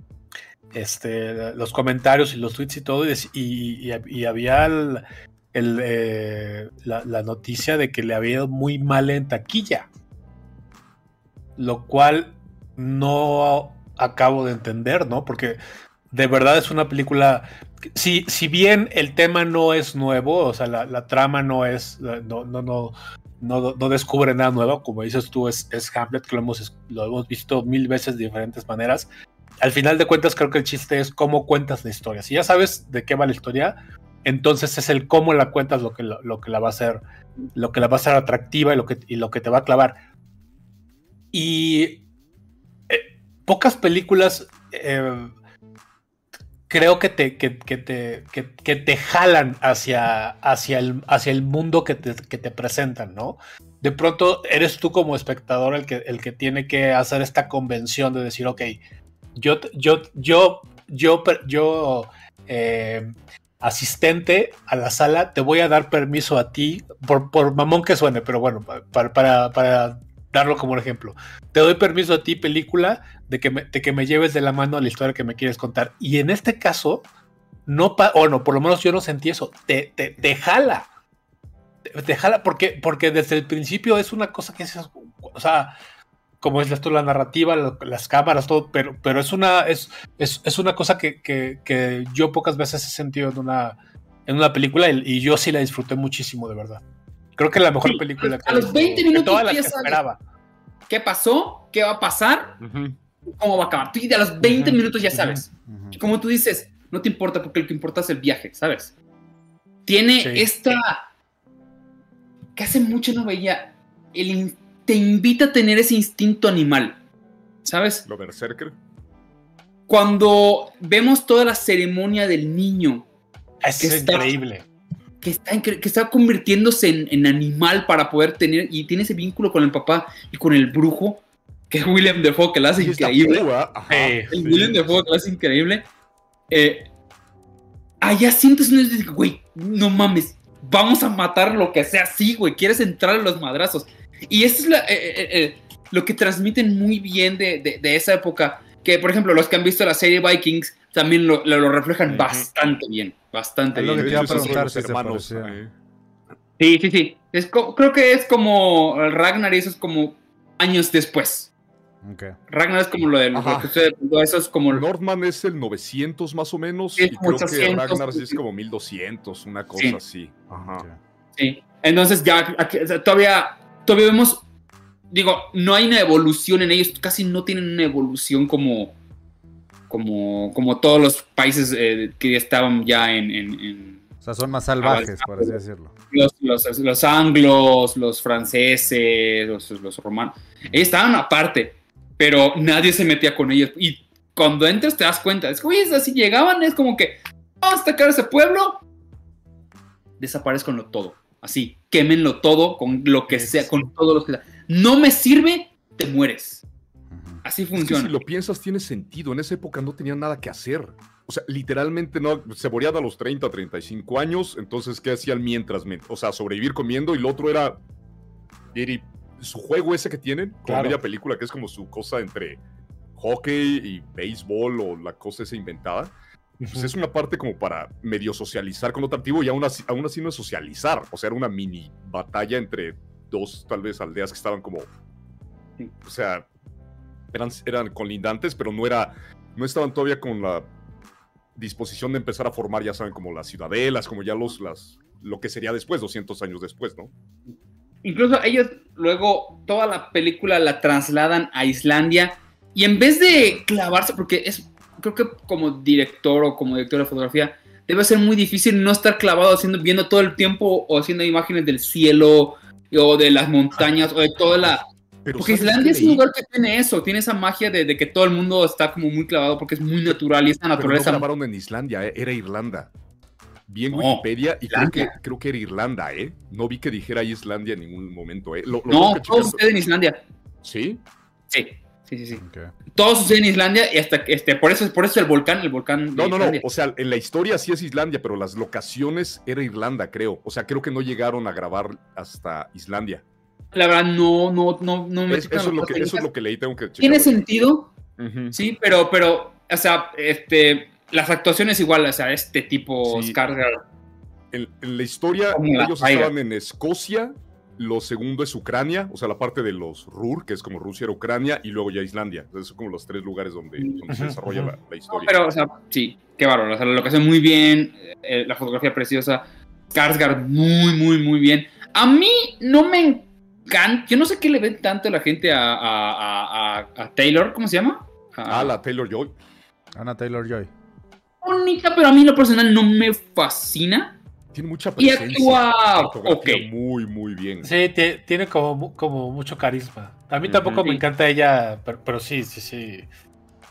este, los comentarios y los tweets y todo, y, había eh, la, noticia de que le había ido muy mal en taquilla. Lo cual no acabo de entender, ¿no? Porque de verdad es una película si, si bien el tema no es nuevo, o sea, la, trama no es, no, no, no, no, no descubre nada nuevo, como dices tú, es, Hamlet, que lo hemos visto mil veces de diferentes maneras. Al final de cuentas, creo que el chiste es cómo cuentas la historia. Si ya sabes de qué va la historia, entonces es el cómo la cuentas lo que, lo, que la va a hacer, lo que la va a hacer atractiva y lo que, y lo que te va a clavar. Y eh, pocas películas eh, creo que te, que, que te, que te jalan hacia, hacia, el, hacia el mundo que te, que te presentan, ¿no? De pronto eres tú como espectador el que, el que tiene que hacer esta convención de decir, ok, yo, yo, yo, yo, yo, eh, asistente a la sala, te voy a dar permiso a ti, por, por mamón que suene, pero bueno, para, para, para darlo como ejemplo. Te doy permiso a ti, película, de que, me, de que me lleves de la mano a la historia que me quieres contar. Y en este caso, no, pa o no, por lo menos yo no sentí eso, te, te, te jala. Te, jala porque, porque desde el principio es una cosa que es, o sea, como es esto, la narrativa, la, las cámaras, todo, pero, pero es una, es, es, es una cosa que, que, que, yo pocas veces he sentido en una, en una película y, y, yo sí la disfruté muchísimo, de verdad. Creo que la mejor sí, película a los 20 minutos todas las que esperaba. ¿Qué pasó? ¿Qué va a pasar? Uh -huh. cómo va a acabar. Tú y a los 20 Ujú, minutos ya sabes. Y como tú dices, no te importa porque lo que importa es el viaje, ¿sabes? Tiene Sí. esta... que hace mucho no veía. El te invita a tener ese instinto animal, ¿sabes? Lo Berserker. Cuando vemos toda la ceremonia del niño Es que está- increíble. que está, que está convirtiéndose en, en animal para poder tener y tiene ese vínculo con el papá y con el brujo, que es William Defoe, que lo hace está increíble. ajá. Sí, El sí. William Defoe que lo hace increíble. Eh, allá sientes un güey, no mames, vamos a matar lo que sea así, güey, quieres entrar a los madrazos. Y eso es la- eh, eh, eh, lo que transmiten muy bien de, de- de esa época, que por ejemplo los que han visto la serie Vikings también lo, lo- lo reflejan Ujú. bastante bien, bastante Es lo bien. que te iba a preguntar si hermanos. eh. Sí, sí, sí. Es creo que es como Ragnar y eso es como años después. Ok. Ragnar es como lo de lo que usted eso es como Northman es el 900 más o menos. Sí, y creo que 800, Ragnar sí es como 1200, una cosa Sí. así. Ajá. Sí. Entonces ya aquí- todavía, todavía vemos, digo, no hay una evolución en ellos, casi no tienen una evolución como, como, como todos los países eh, que estaban ya en, en- en O sea, son más salvajes, por así decirlo. los, los- los anglos, los franceses, los, los romanos. Ellos estaban aparte, pero nadie se metía con ellos. Y cuando entras te das cuenta, es que, oye, así llegaban, es como que, vamos a atacar ese pueblo, desaparezcanlo todo. Así, quémenlo todo con lo que sea, con todo lo que sea. No me sirve, te mueres. Así Es que funciona. si lo piensas, tiene sentido. En esa época no tenían nada que hacer. O sea, literalmente no, se morían a los 30, 35 años. Entonces, ¿qué hacían mientras? O sea, sobrevivir comiendo y lo otro era ir su juego ese que tienen, con Claro. media película, que es como su cosa entre hockey y béisbol o la cosa esa inventada. Pues es una parte como para medio socializar con otro activo y aún así, aún así no es socializar. O sea, era una mini batalla entre dos, tal vez, aldeas que estaban como. O sea, eran, eran colindantes, pero no era. No estaban todavía con la disposición de empezar a formar, ya saben, como las ciudadelas, como ya los, las, lo que sería después, 200 años después, ¿no? Incluso ellos luego toda la película la trasladan a Islandia y en vez de clavarse, porque es, creo que como director o como director de fotografía, debe ser muy difícil no estar clavado haciendo, viendo todo el tiempo o haciendo imágenes del cielo o de las montañas o de toda la... Pero Porque ¿sabes Islandia es un lugar que tiene eso, tiene esa magia de, de que todo el mundo está como muy clavado porque es muy natural y esa Pero no naturaleza... grabaron en Islandia, eh, era Irlanda. Vi en No, Wikipedia y creo que, creo que era Irlanda, ¿eh? No vi que dijera Islandia en ningún momento, ¿eh? Lo- lo no, todo sucede en Islandia. ¿Sí? Sí, sí, sí, sí. Ok. Todo sucede en Islandia y hasta que este, por eso, por eso el volcán, el volcán. de No, no, no. O sea, en la historia sí es Islandia, pero las locaciones era Irlanda, creo. O sea, creo que no llegaron a grabar hasta Islandia. La verdad, no, no, no, no me Es- eso, es lo que, eso es lo que leí, tengo que checar. Tiene sentido, sí, pero, pero, o sea, este, las actuaciones igual, o sea, este tipo Sí. Skarsgård. En, en la historia, ellos estaban en Escocia, lo segundo es Ucrania, o sea, la parte de los Rur, que es como Rusia era Ucrania, y luego ya Islandia. Entonces, son como los tres lugares donde, donde se desarrolla la, la historia. Pero, o sea, sí, qué bárbaro. O sea, la locación muy bien, eh, la fotografía preciosa, Skarsgård muy, muy, muy bien. A mí no me encanta, yo no sé qué le ven tanto la gente a, a, a, a- a Taylor, ¿cómo se llama? A- Ah, la Taylor Joy. Ana Taylor Joy. bonita, pero a mí lo personal no me fascina. Tiene mucha Y presencia. actúa, fotografía ok. Muy, muy bien. Sí, ti- tiene como, como mucho carisma. A mí tampoco Sí. me encanta ella, pero, pero sí, sí, sí.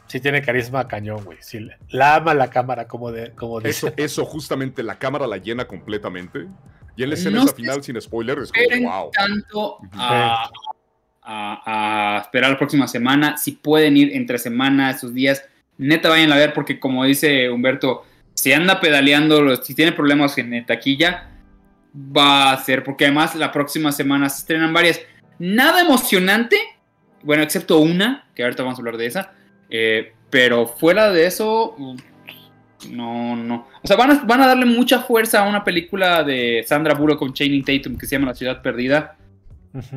Sí tiene carisma cañón, güey. Sí, la ama la cámara, como, de, como Eso, dice. eso, justamente, la cámara la llena completamente. Y en la escena No final, sin spoiler, es como, wow. tanto a, a- a esperar la próxima semana. Si pueden ir entre semana, esos días, neta vayan a ver, porque como dice Humberto, si anda pedaleando, si tiene problemas en taquilla, va a ser, porque además la próxima semana se estrenan varias. Nada emocionante, bueno, excepto una, que ahorita vamos a hablar de esa, eh, pero fuera de eso, no, no. O sea, van a, van a darle mucha fuerza a una película de Sandra Bullock con Channing Tatum que se llama La Ciudad Perdida.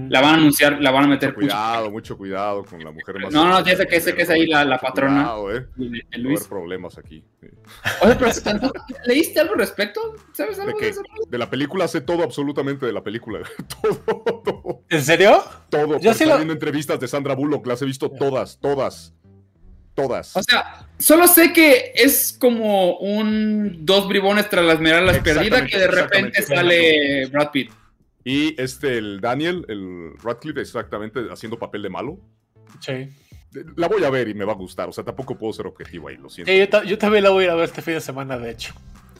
La van a anunciar, la van a meter Mucho cuidado, mucho cuidado con la mujer más. No, no, ya sé que- sé que es ahí la- la patrona. Cuidado, eh. Luis. haber problemas aquí. Oye, pero ¿tanto- ¿leíste algo al respecto? ¿Sabes ¿De algo de eso? De la película sé todo absolutamente de la película. todo, todo, ¿En serio? todo. Yo sí estoy lo- viendo entrevistas de Sandra Bullock, las he visto todas, todas. Todas. O sea, solo sé que es como un dos bribones tras las esmeraldas perdida que de repente sale Brad Pitt. Y este, el Daniel, el Radcliffe, exactamente haciendo papel de malo. Sí. La voy a ver y me va a gustar. O sea, tampoco puedo ser objetivo ahí, lo siento. Sí, yo, ta- yo también la voy a ir a ver este fin de semana, de hecho.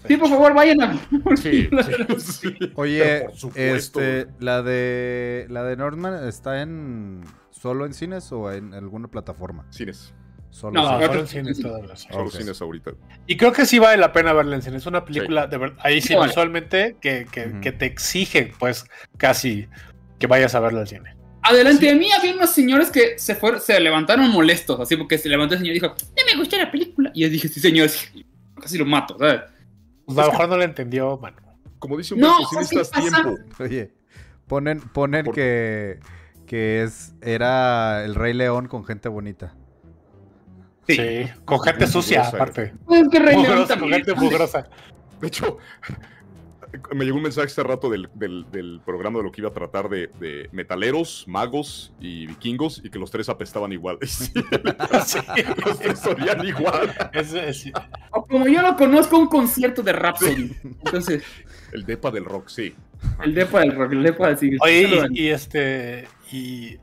Sí, por favor, vayan a. Sí, sí, sí. Oye, Pero por supuesto. este, la de la de Northman está en solo en cines o en alguna plataforma. Cines. Solo No, cines. Solo en cines. Solo Ok. cines ahorita. Y creo que sí vale la pena verla en cine. Es una película, de verdad, ahí sí, Vale. visualmente, que, que, te exige, pues, casi que vayas a verla al cine. Adelante de mí había unos señores que se fueron, se levantaron molestos, así porque se levantó el señor y dijo, no me gustó la película. Y yo dije, sí, señor, casi lo mato, ¿sabes? Pues a lo mejor no la entendió, mano. Como dice un No, tiempo. Oye, ponen ponen Por- que que es era el Rey León con gente bonita. Sí. Sí, con gente sucia, Mugrosa, aparte. Pues que Rey Mugrosa, con gente mugrosa. De hecho, me llegó un mensaje este rato del, del- del programa de lo que iba a tratar de, de metaleros, magos y vikingos y que los tres apestaban igual. Sí, Sí. los tres olían igual. Es- es- O como yo lo conozco, un concierto de Rhapsody. Entonces, El depa del rock, sí. el depa del rock, el depa del. Oye, y, y este. Y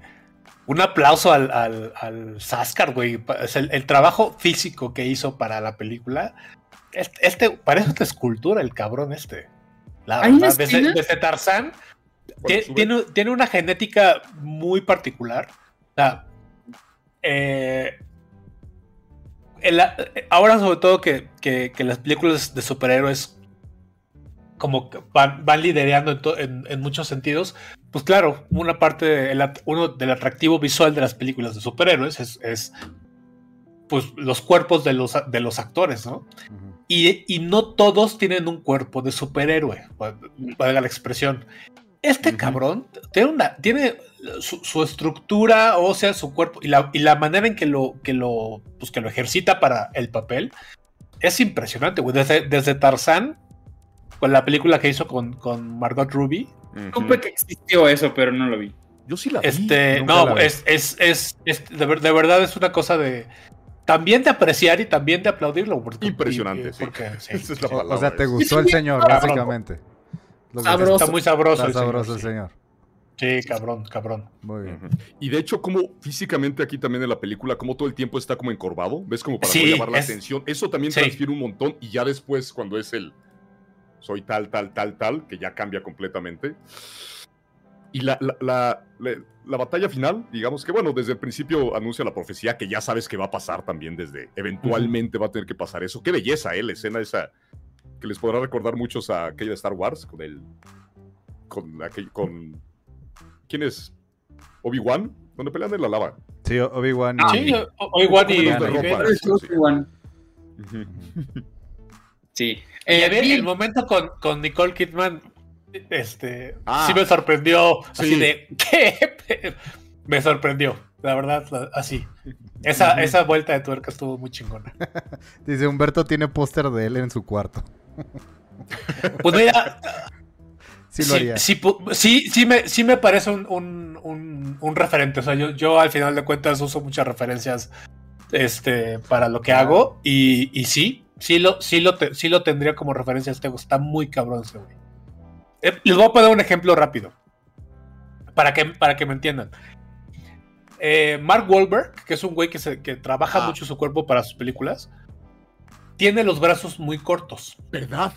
un aplauso al, al, al Sascar, güey. El, el trabajo físico que hizo para la película. Este, este- parece una escultura, el cabrón este. La ¿Hay una verdad, desde, Tarzán. Tiene, tiene una genética muy particular. O sea, eh, el- ahora sobre todo que, que- que las películas de superhéroes como van, van liderando en, to- en- en muchos sentidos, pues claro, una parte del at- uno del atractivo visual de las películas de superhéroes es, es, pues los cuerpos de los, de los actores, ¿no? Ujú. Y, y no todos tienen un cuerpo de superhéroe, va- valga la expresión. Este Ujú. cabrón tiene, una, tiene su, su estructura ósea, su cuerpo y la, y la manera en que lo, que, lo, pues que lo ejercita para el papel es impresionante, güey. Desde, desde Tarzán, con la película que hizo con, con Margot Ruby, Supe que existió eso, pero no lo vi. Yo sí la vi. este, no, vi. es, es, es, es- de, ver- de verdad es una cosa de también de apreciar y también de aplaudirlo. porque- Impresionante, y- sí. porque, sí, Esa es la sí. O sea, te gustó el señor, Cabrón. básicamente. Lo que- Sabroso. Está muy sabroso. Está el señor, sabroso el sí. señor. Sí, cabrón, cabrón. Muy bien. Y de hecho, como físicamente aquí también en la película, como todo el tiempo está como encorvado, ¿ves? Como para no llamar la es- atención. Eso también sí. transfiere un montón y ya después cuando es el soy tal, tal, tal, tal, que ya cambia completamente. Y la, la, la- la- la batalla final, digamos que bueno, desde el principio anuncia la profecía que ya sabes que va a pasar también desde, eventualmente va a tener que pasar eso. Qué belleza, ¿eh? La escena esa que les podrá recordar muchos a aquella de Star Wars con el... Con aquel, con... ¿Quién es? Obi-Wan, donde pelean en la lava. Sí, Obi-Wan. Ah, y- Sí, o- o igual y, Como Sí, Eh, a ver, el momento con, con Nicole Kidman, este, Ah. sí me sorprendió, así Sí. de, ¿qué? Me sorprendió, la verdad, así. Esa, esa vuelta de tuerca estuvo muy chingona. Dice Humberto tiene póster de él en su cuarto. Pues mira, Sí lo haría. sí, sí me, sí me parece un, un- un- un referente. O sea, yo, yo al final de cuentas uso muchas referencias este, para lo que hago. Y, y sí, sí lo, sí, lo te- sí lo tendría como referencia. Este juego. está muy cabrón ese güey. Eh, les voy a poner un ejemplo rápido. Para que, para que me entiendan. Eh, Mark Wahlberg, que es un güey que, se- que trabaja Ah. mucho su cuerpo para sus películas, tiene los brazos muy cortos. ¿Verdad?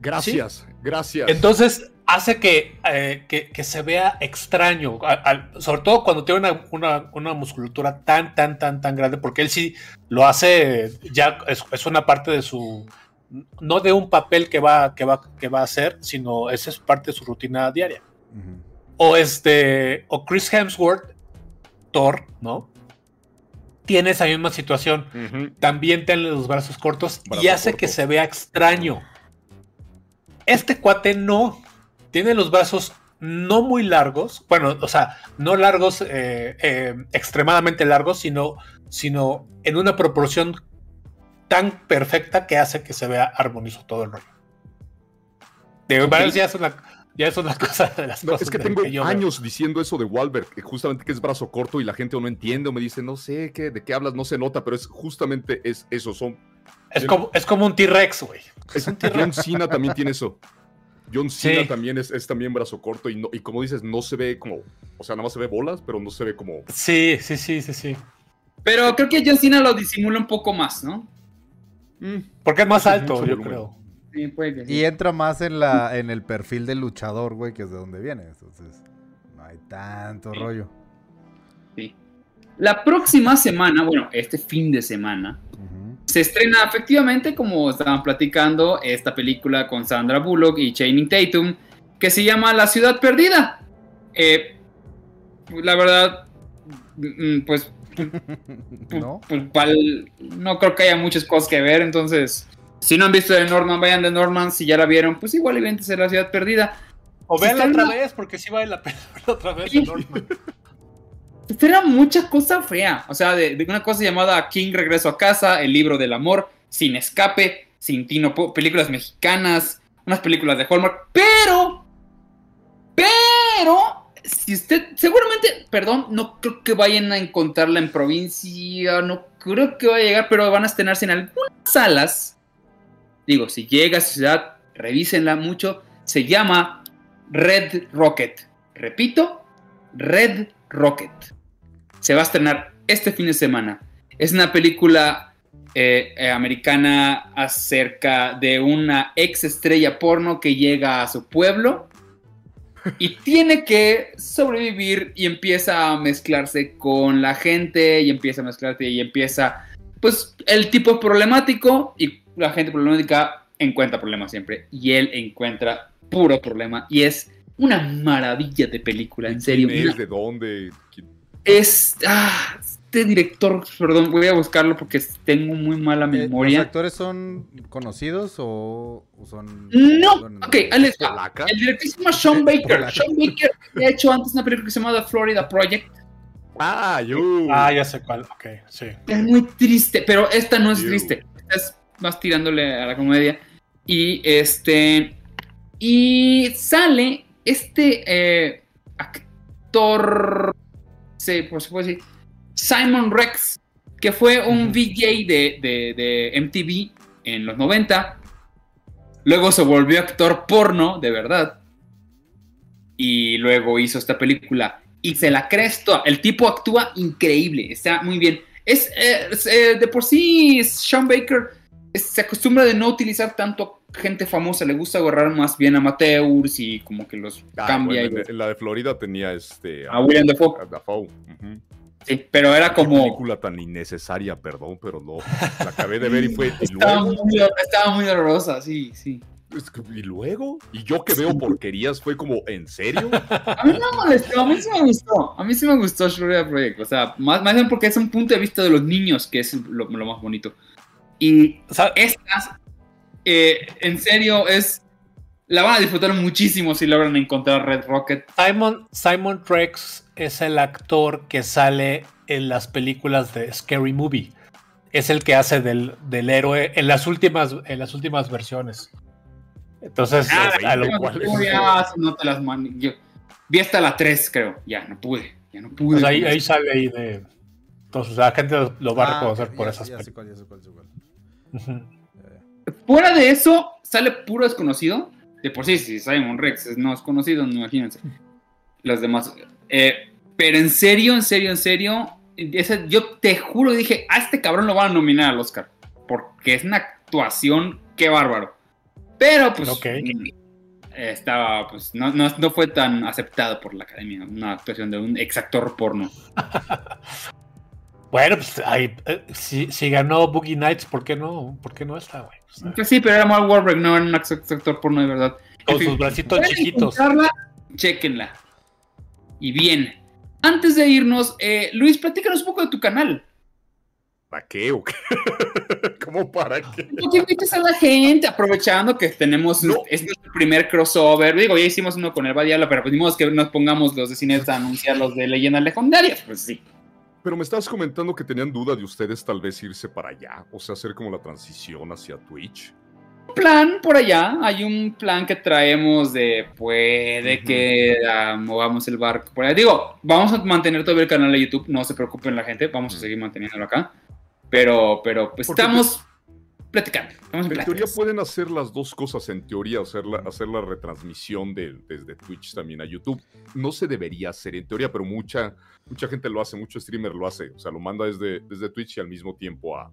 Gracias, gracias. Entonces hace que, eh, que, que se vea extraño, al- sobre todo cuando tiene una, una- una musculatura tan, tan, tan, tan grande, porque él sí lo hace, ya es, es una parte de su, no de un papel que va, que, va, que va a hacer, sino esa es parte de su rutina diaria. O este, o Chris Hemsworth, Thor, ¿no? Tiene esa misma situación también tiene los brazos cortos y hace corto. que se vea extraño. Este cuate no. Tiene los brazos no muy largos. Bueno, o sea, no largos, eh, eh, extremadamente largos, sino, sino en una proporción tan perfecta que hace que se vea armonioso todo el rollo. De verdad, ya es una, Ya es una cosa de las No, cosas es que tengo yo veo. años diciendo eso de Wahlberg, que justamente que es brazo corto y la gente o no entiende o me dice, no sé qué, de qué hablas, no se nota, pero es justamente es eso, son... Es como, es como un T-Rex, güey. es- John Cena también tiene eso. John Cena Sí. también es, es también brazo corto y, no, y como dices, no se ve como, o sea, nada más se ve bolas, pero no se ve como... Sí, sí, sí, sí, sí. Pero creo que John Cena lo disimula un poco más, ¿no? mm, Porque es más alto, yo volumen. creo. Sí, puede que sí. Y entra más en la en el perfil del luchador, güey, que es de donde viene. Entonces, no hay tanto rollo. Sí. La próxima semana, bueno, este fin de semana, Ujú. Se estrena efectivamente, como estaban platicando, esta película con Sandra Bullock y Channing Tatum, que se llama La Ciudad Perdida. Eh, la verdad, mm, pues, ¿No? pues, pal- no creo que haya muchas cosas que ver, entonces, si no han visto de Norman, vayan de Norman, si ya la vieron, pues igual y véntese La Ciudad Perdida. O Si véanla está otra vez, porque sí vale la pena verla otra vez. De Norman. Esta era mucha cosa fea. O sea, de, de una cosa llamada King Regreso a Casa, El Libro del Amor, Sin Escape, Sin Tino, películas mexicanas, unas películas de Hallmark. Pero, pero, si usted, seguramente, perdón, no creo que vayan a encontrarla en provincia, no creo que vaya a llegar, pero van a estrenarse en algunas salas. Digo, si llega a su ciudad, revísenla mucho. Se llama Red Rocket. Repito, Red Rocket. Se va a estrenar este fin de semana. Es una película eh, eh, americana acerca de una ex estrella porno que llega a su pueblo y tiene que sobrevivir y empieza a mezclarse con la gente y empieza a mezclarse y empieza pues el tipo problemático y la gente problemática encuentra problemas siempre y él encuentra puro problema y es una maravilla de película, en serio. ¿Quién una- es? ¿De dónde? ¿Quién- es. Ah, este director, perdón, voy a buscarlo porque tengo muy mala Eh, ¿Los memoria. actores son conocidos o son.? No, son- ok. ¿Polaca? El director se llama Sean Baker. Polaca. Sean Baker ha hecho antes una película que se llama The Florida Project. Ah, yo. Ah, ya sé cuál. Ok, sí. Es muy triste, pero esta no es triste. Esta es más tirándole a la comedia. Y este. Y sale este eh, actor. Sí, por supuesto, sí. Simon Rex, que fue un. VJ de, de, de MTV en los 90. Luego se volvió actor porno, de verdad. Y luego hizo esta película. Y se la crees toda. El tipo actúa increíble. Está muy bien. Es, eh, es, eh, de por sí, Sean Baker se acostumbra de no utilizar tanto gente famosa. Le gusta agarrar más bien amateurs y como que los Ah, cambia. bueno, y- en la de Florida tenía este. a William Dafoe. a Dafoe, ujú. Sí, pero era como. película tan innecesaria, perdón, pero no. La acabé de ver y fue. ¿Y Estaba luego? muy, estaba muy horrorosa, sí, sí. Es que, ¿Y luego? Y yo que veo porquerías fue como, ¿en serio? A mí no me molestó, a mí sí me gustó. A mí sí me gustó Florida Project. O sea, más, más bien porque es un punto de vista de los niños que es lo, lo más bonito. Y O sea, estas, eh, en serio, es. La van a disfrutar muchísimo si logran encontrar Red Rocket. Simon, Simon Rex es el actor que sale en las películas de Scary Movie. Es el que hace del, del héroe en las últimas, en las últimas versiones. Entonces, Ah, a lo no, cual- no, te las man- yo Vi hasta la 3, creo. Ya, no pude. Ya no pude. pues ahí, ahí sale ahí de. Entonces, la gente lo- va a Ah, reconocer por ya- esas ya sé películas. cuál, ya sé cuál, ya sé cuál. Fuera de eso, sale puro desconocido. De por sí, si Simon Rex es- no es conocido, no imagínense. Los demás. Eh, pero en serio, en serio, en serio. ese- yo te juro, dije, a este cabrón lo van a nominar al Oscar. Porque es una actuación, qué bárbaro. Pero pues. Estaba, pues, no, no, no fue tan aceptado por la academia. Una actuación de un ex actor porno. Bueno, pues ahí, eh, si, si ganó Boogie Nights, ¿por qué no? ¿Por qué no está, güey? O sea, Pues sí, pero era Mark Wahlberg, no era un actor porno de verdad. con En fin, sus bracitos chiquitos. encontrarla, Chéquenla. Y bien. Antes de irnos, eh, Luis, platícanos un poco de tu canal. ¿Para qué o qué? ¿Cómo para qué? ¿Por qué invitas a la gente? Aprovechando que tenemos No. es nuestro primer crossover. Digo, ya hicimos uno con el Badiala, pero pedimos que nos pongamos los de cines a anunciar los de leyendas legendarias. Pues sí. Pero me estabas comentando que tenían duda de ustedes tal vez irse para allá, o sea, hacer como la transición hacia Twitch. plan por allá, hay un plan que traemos de puede que ah, movamos el barco por allá. Digo, vamos a mantener todavía el canal de YouTube, no se preocupen la gente, vamos a seguir manteniéndolo acá. Pero, pero pues estamos platicando. Estamos en En teoría pueden hacer las dos cosas, en teoría, hacer la, hacer la retransmisión de- desde Twitch también a YouTube. No se debería hacer en teoría, pero mucha, mucha gente lo hace, mucho streamer lo hace. O sea, lo manda desde, desde Twitch y al mismo tiempo a,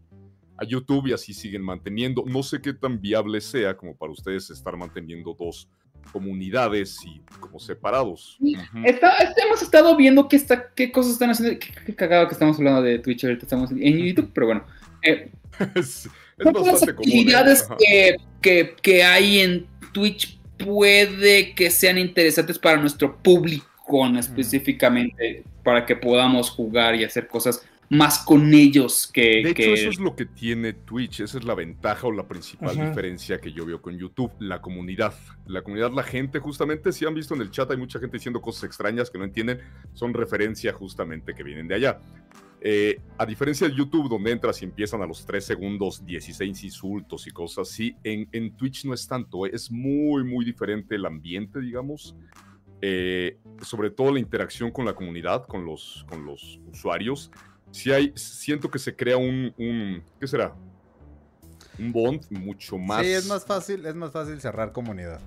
a YouTube y así siguen manteniendo. No sé qué tan viable sea como para ustedes estar manteniendo dos comunidades y como separados. Está- hemos estado viendo qué, está, qué cosas están haciendo. Qué, qué cagado que estamos hablando de Twitch ahorita, estamos en YouTube, pero bueno. Eh, es, es las bastante común. ¿eh? actividades que, que- que hay en Twitch puede que sean interesantes para nuestro público específicamente, para que podamos jugar y hacer cosas más con ellos que... De hecho, que- eso es lo que tiene Twitch, esa es la ventaja o la principal diferencia que yo veo con YouTube, la comunidad. La comunidad, la gente, justamente, si han visto en el chat, hay mucha gente diciendo cosas extrañas que no entienden, son referencia justamente que vienen de allá. Eh, a diferencia de YouTube, donde entras y empiezan a los 3 segundos 16 insultos y cosas así, en, en Twitch no es tanto, es muy, muy diferente el ambiente, digamos. Eh, sobre todo la interacción con la comunidad, con los, con los usuarios. Si hay, siento que se crea un, un ¿qué será? Un bond mucho más. Sí, es más fácil, es más fácil cerrar comunidad.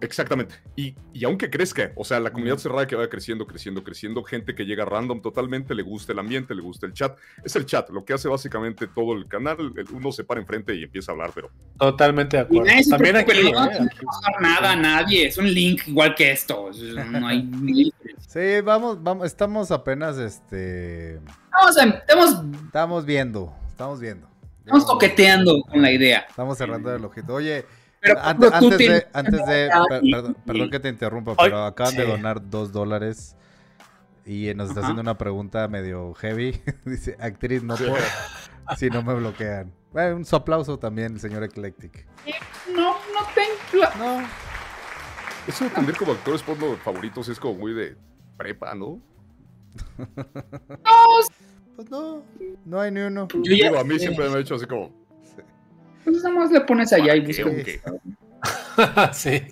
Exactamente. Y, y aunque crezca, o sea, la comunidad cerrada que vaya creciendo, creciendo, creciendo, gente que llega random totalmente, le gusta el ambiente, le gusta el chat. Es el chat, lo que hace básicamente todo el canal. el- uno se para enfrente y empieza a hablar, pero Totalmente de Y acuerdo. nadie se También aquí, no, ¿eh? no nada a nadie, es un link igual que esto. No hay Sí, vamos, vamos, estamos apenas, este, Vamos a- estamos, estamos viendo, estamos viendo. estamos coqueteando con la idea. Estamos cerrando el ojito. Oye, Pero antes, de, antes de, per- perdón, perdón que te interrumpa, pero acaban de donar dos dólares y nos está Ajá. haciendo una pregunta medio heavy. Dice, actriz, no puedo, si no me bloquean. Bueno, un su aplauso también, señor Eclectic. No, no tengo... No, eso de tener como actores porno favoritos es como muy de prepa, ¿no? pues no, no hay ni uno. Yo ya Digo, a mí siempre me ha hecho así como, Pues nada más le pones allá y ¿Para qué, buscas. o qué? sí.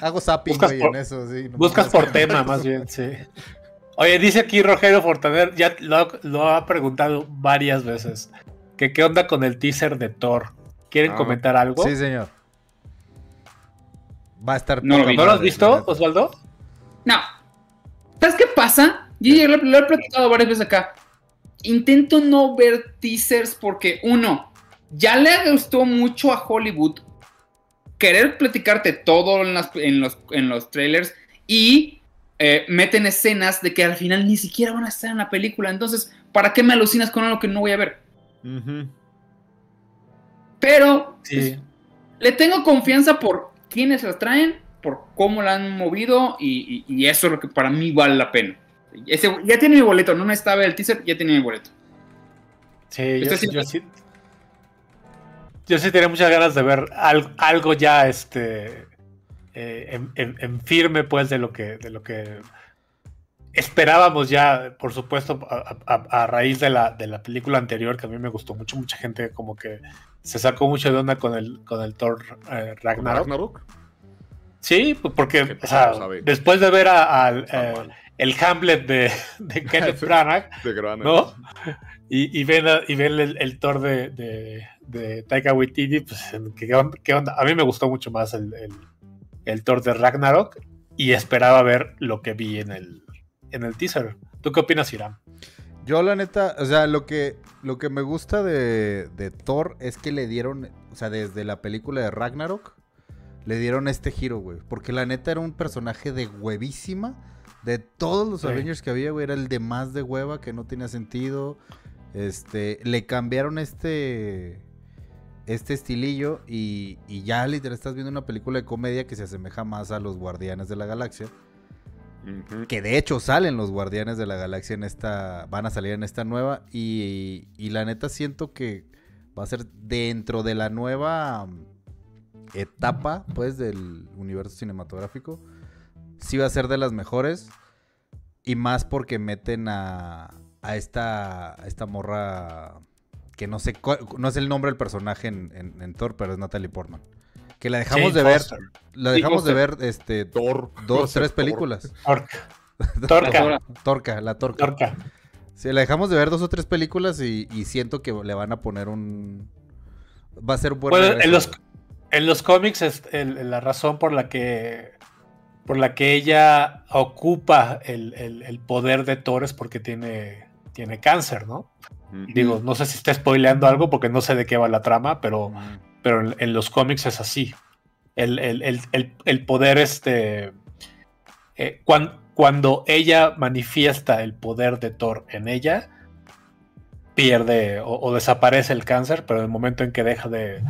Hago zapping, Buscas güey, por- en eso, sí. Buscas por tema, más bien, sí. Oye, dice aquí Rogelio Fortaner, ya lo, lo ha preguntado varias veces, que qué onda con el teaser de Thor. ¿Quieren Ah, comentar algo? Sí, señor. Va a estar. No lo poca vi. ¿No lo has visto. Osvaldo? No. ¿Sabes qué pasa? Yo ya lo, lo he platicado varias veces acá. Intento no ver teasers porque, uno, ya le gustó mucho a Hollywood querer platicarte todo en, las- en los, en los trailers y eh, meten escenas de que al final ni siquiera van a estar en la película. Entonces, ¿para qué me alucinas con algo que no voy a ver? Pero Sí. pues, le tengo confianza por quiénes las traen, por cómo la han movido y, y- y eso es lo que para mí vale la pena. Ese- ya tiene mi boleto, no necesitaba ver el teaser, ya tiene mi boleto. Sí, yo, sí- sí- yo sí. Yo sí tenía muchas ganas de ver al- algo ya este eh, en, en- en firme, pues, de lo que, de lo que esperábamos ya, por supuesto, a, a- a raíz de la, de la película anterior, que a mí me gustó mucho, mucha gente como que se sacó mucho de onda con el, con el Thor eh, Ragnarok. Ragnarok. Sí, pues, porque o sea, después de ver al, eh, el Hamlet de, de Kenneth Branagh, De. ¿no? Y, y ven, y ven el, el Thor de, de, de Taika Waititi, pues, ¿qué onda, qué onda? A mí me gustó mucho más el, el, el Thor de Ragnarok y esperaba ver lo que vi en el, en el teaser. ¿Tú qué opinas, Iram? Yo la neta, o sea, lo que, lo que me gusta de, de Thor es que le dieron, o sea, desde la película de Ragnarok, le dieron este giro, güey. Porque la neta era un personaje de huevísima. De todos los Sí. Avengers que había, güey, era el de más de hueva, que no tenía sentido. Este, le cambiaron este, este estilillo y, y ya literal estás viendo una película de comedia que se asemeja más a los Guardianes de la Galaxia. Que de hecho salen los Guardianes de la Galaxia en esta. Van a salir en esta nueva. Y, y la neta siento que va a ser dentro de la nueva um, etapa, pues, del universo cinematográfico. Sí va a ser de las mejores. Y más porque meten a. A esta. A esta morra. Que no sé, cuál- no sé el nombre del personaje en, en- en Thor, pero es Natalie Portman. Que la dejamos Jane de ver, Foster. la Sí, dejamos de Foster. ver este Thor. dos, ser tres películas. Torca. Torca. Torca, la Torca. Torca. Sí, la dejamos de ver dos o tres películas y, y siento que le van a poner un. Va a ser un buen. Bueno, en los, en los cómics es el- la razón por la que por la que ella ocupa el, el- el poder de Thor es porque tiene, tiene cáncer, ¿no? Digo, no sé si está spoileando algo porque no sé de qué va la trama, pero, pero en, en los cómics es así. El, el- el- el- el poder, este. eh, cuan- cuando ella manifiesta el poder de Thor en ella, pierde o, o desaparece el cáncer, pero en el momento en que deja de,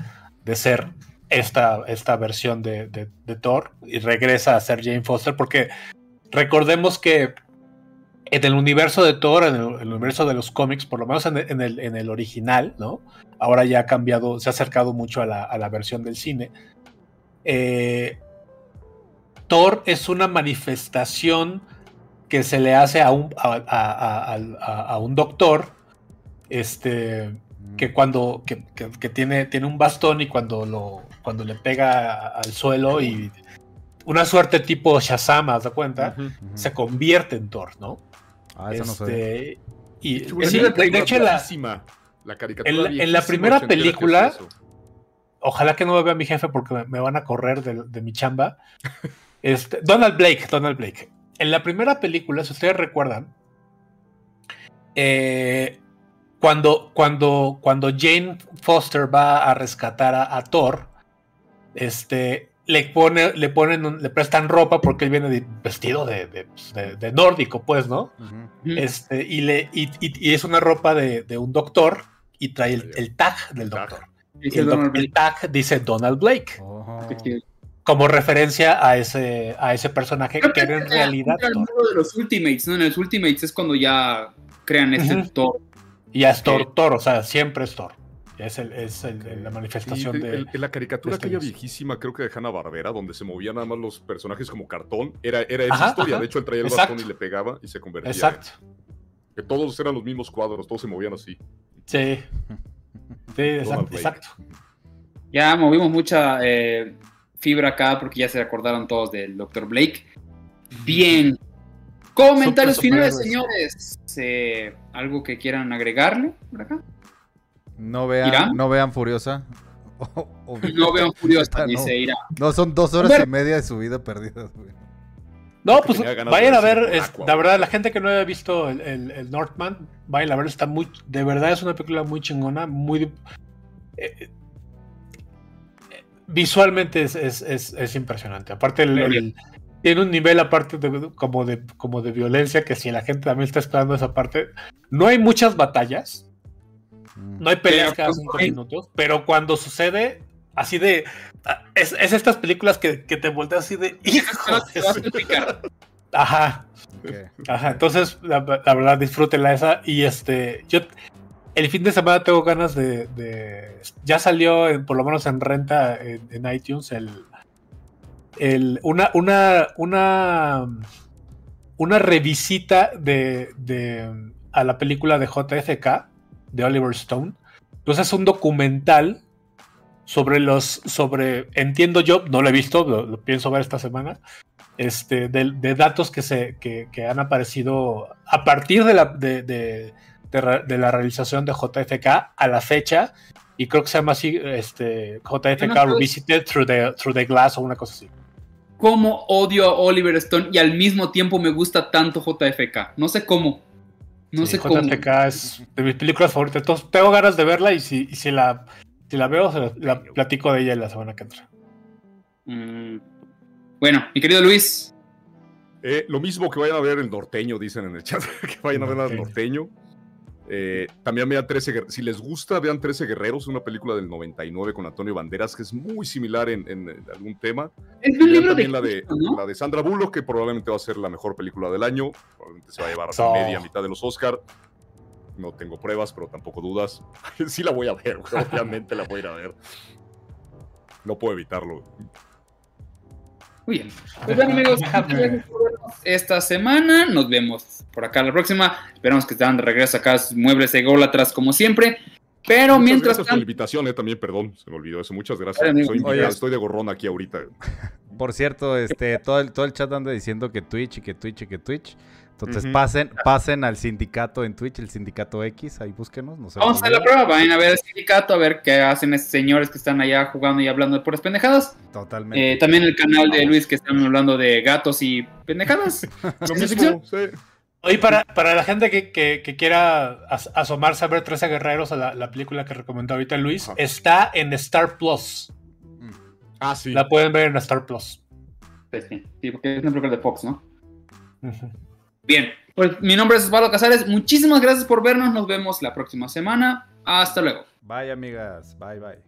de ser esta, esta versión de, de- de Thor y regresa a ser Jane Foster, porque recordemos que en el universo de Thor, en el, en el universo de los cómics, por lo menos en el, en el- en el original, ¿no? Ahora ya ha cambiado, se ha acercado mucho a la, a la versión del cine. Eh, Thor es una manifestación que se le hace a un, a, a- doctor, este, que cuando que, que- que tiene, tiene un bastón y cuando lo cuando le pega al suelo y una suerte tipo Shazam, ¿haz de cuenta? Se convierte en Thor, ¿no? Ah, eso no sabía. Este, y Chula, sí, una de, hecho, en la- caricatura en la- en la viejísima primera película- ojalá que no me vea mi jefe porque me, me van a correr de, de mi chamba. Este, Donald Blake, Donald Blake. En la primera película, si ustedes recuerdan, eh, cuando, cuando, cuando Jane Foster va a rescatar a, a Thor, este, le, pone, le, ponen, un- le prestan ropa porque él viene de- vestido de, de- pues, de- de nórdico, pues, ¿no? Este, y, le, y, y- y es una ropa de, de un doctor y trae el, el tag del doctor. Y el, doc- Donald el tag dice Donald Blake. Blake. como referencia a ese, a ese personaje Creo que era en realidad Thor. mundo de los Ultimates, ¿no? En los Ultimates es cuando ya crean este Ujú. Thor. Y ya es Thor. Thor, o sea, siempre es Thor. Es, el, es el- la Sí, manifestación de- de... la caricatura de este aquella viejísima, creo que de Hanna Barbera, donde se movían nada más los personajes como cartón, era, era esa Ajá, historia. ajá. De hecho, él traía el Exacto. bastón y le pegaba y se convertía. Exacto. Que todos eran los mismos cuadros, todos se movían así. Sí. Sí, exacto. Ya movimos mucha eh, fibra acá porque ya se acordaron todos del Dr. Blake. Bien. Comentarios finales, superhéroes. señores. Eh, ¿Algo que quieran agregarle por acá? No vean, ¿Irán? no vean Furiosa. O- o- No vean Furiosa, no. dice Ira. No, son dos horas y media de su vida perdidas, güey. No, pues vayan a ver, es- la verdad, la gente que no haya visto el, el- el Northman, vayan a ver, está muy, de verdad es una película muy chingona, muy... eh, eh, visualmente es, es- es- es impresionante. Aparte, el- el- tiene un nivel aparte de, como, de, como de violencia que si la gente también está esperando esa parte, no hay muchas batallas. No hay peleas cada pues, cinco minutos, pero cuando sucede, así de... ah, Es, es estas películas que, que te volteas así de... ¡Hijo Te de vas su-". a picar. Ajá. Ajá, entonces, la, la verdad, disfrútenla esa. Y este, yo el fin de semana tengo ganas de. de- ya salió, en- por lo menos en renta en, en iTunes, el, el, una, una, una, una revisita de, de- a la película de JFK, de Oliver Stone. Entonces es un documental sobre los, sobre, entiendo yo, no lo he visto, lo, lo pienso ver esta semana, este, de, de datos que, se, que, que han aparecido a partir de la, de, de- de la realización de JFK a la fecha, y creo que se llama así, este, JFK pues- Revisited through the, through the Glass o una cosa así. ¿Cómo odio a Oliver Stone y al mismo tiempo me gusta tanto JFK? No sé cómo. No Sí, sé cómo. Es de mis películas favoritas, entonces tengo ganas de verla y si, y si, la, si la veo, se la, la platico de ella la semana que entra. Mm. Bueno, mi querido Luis. Eh, lo mismo que vayan a ver el norteño, dicen en el chat, que vayan a ver el Norteño. Eh, también vean 13 Guer- Si les gusta, vean 13 Guerreros, una película del 99 con Antonio Banderas, que es muy similar en, en- en algún tema. Es Y un libro de también la de, Cristo, ¿no? la de Sandra Bullock, que probablemente va a ser la mejor película del año. Probablemente se va a llevar So. media mitad de los Oscar. No tengo pruebas, pero tampoco dudas. sí la voy a ver, obviamente la voy a ir a ver. No puedo evitarlo. Muy bien. Pues bueno, amigos, esta semana. Nos vemos por acá la próxima. Esperamos que estén de regreso acá sus muebles ególatras como siempre. Pero Muchas mientras gracias por la invitación, eh, también, perdón, se me olvidó eso. Muchas gracias. Soy Oye. estoy de gorrón aquí ahorita. Por cierto, este, todo el, todo el chat anda diciendo que Twitch y que Twitch y que Twitch. Entonces pasen, pasen al sindicato en Twitch, el sindicato X, ahí búsquenos. No vamos a hacer la prueba. Vayan a ver el sindicato, a ver qué hacen esos señores que están allá jugando y hablando de puras pendejadas. Totalmente. Eh, también el canal de Luis que están hablando de gatos y pendejadas. Lo ¿Ciencia mismo, sí. Oye, para, para la gente que, que- que quiera as- asomarse a ver 13 Guerreros, a la, la película que recomendó ahorita Luis, Ajá. está en Star Plus. Ah, sí. La pueden ver en Star Plus. Pues sí, sí, porque es una película de Fox, ¿no? Ujú. Bien, pues mi nombre es Osvaldo Casares. Muchísimas gracias por vernos. Nos vemos la próxima semana. Hasta luego. Bye, amigas. Bye, bye.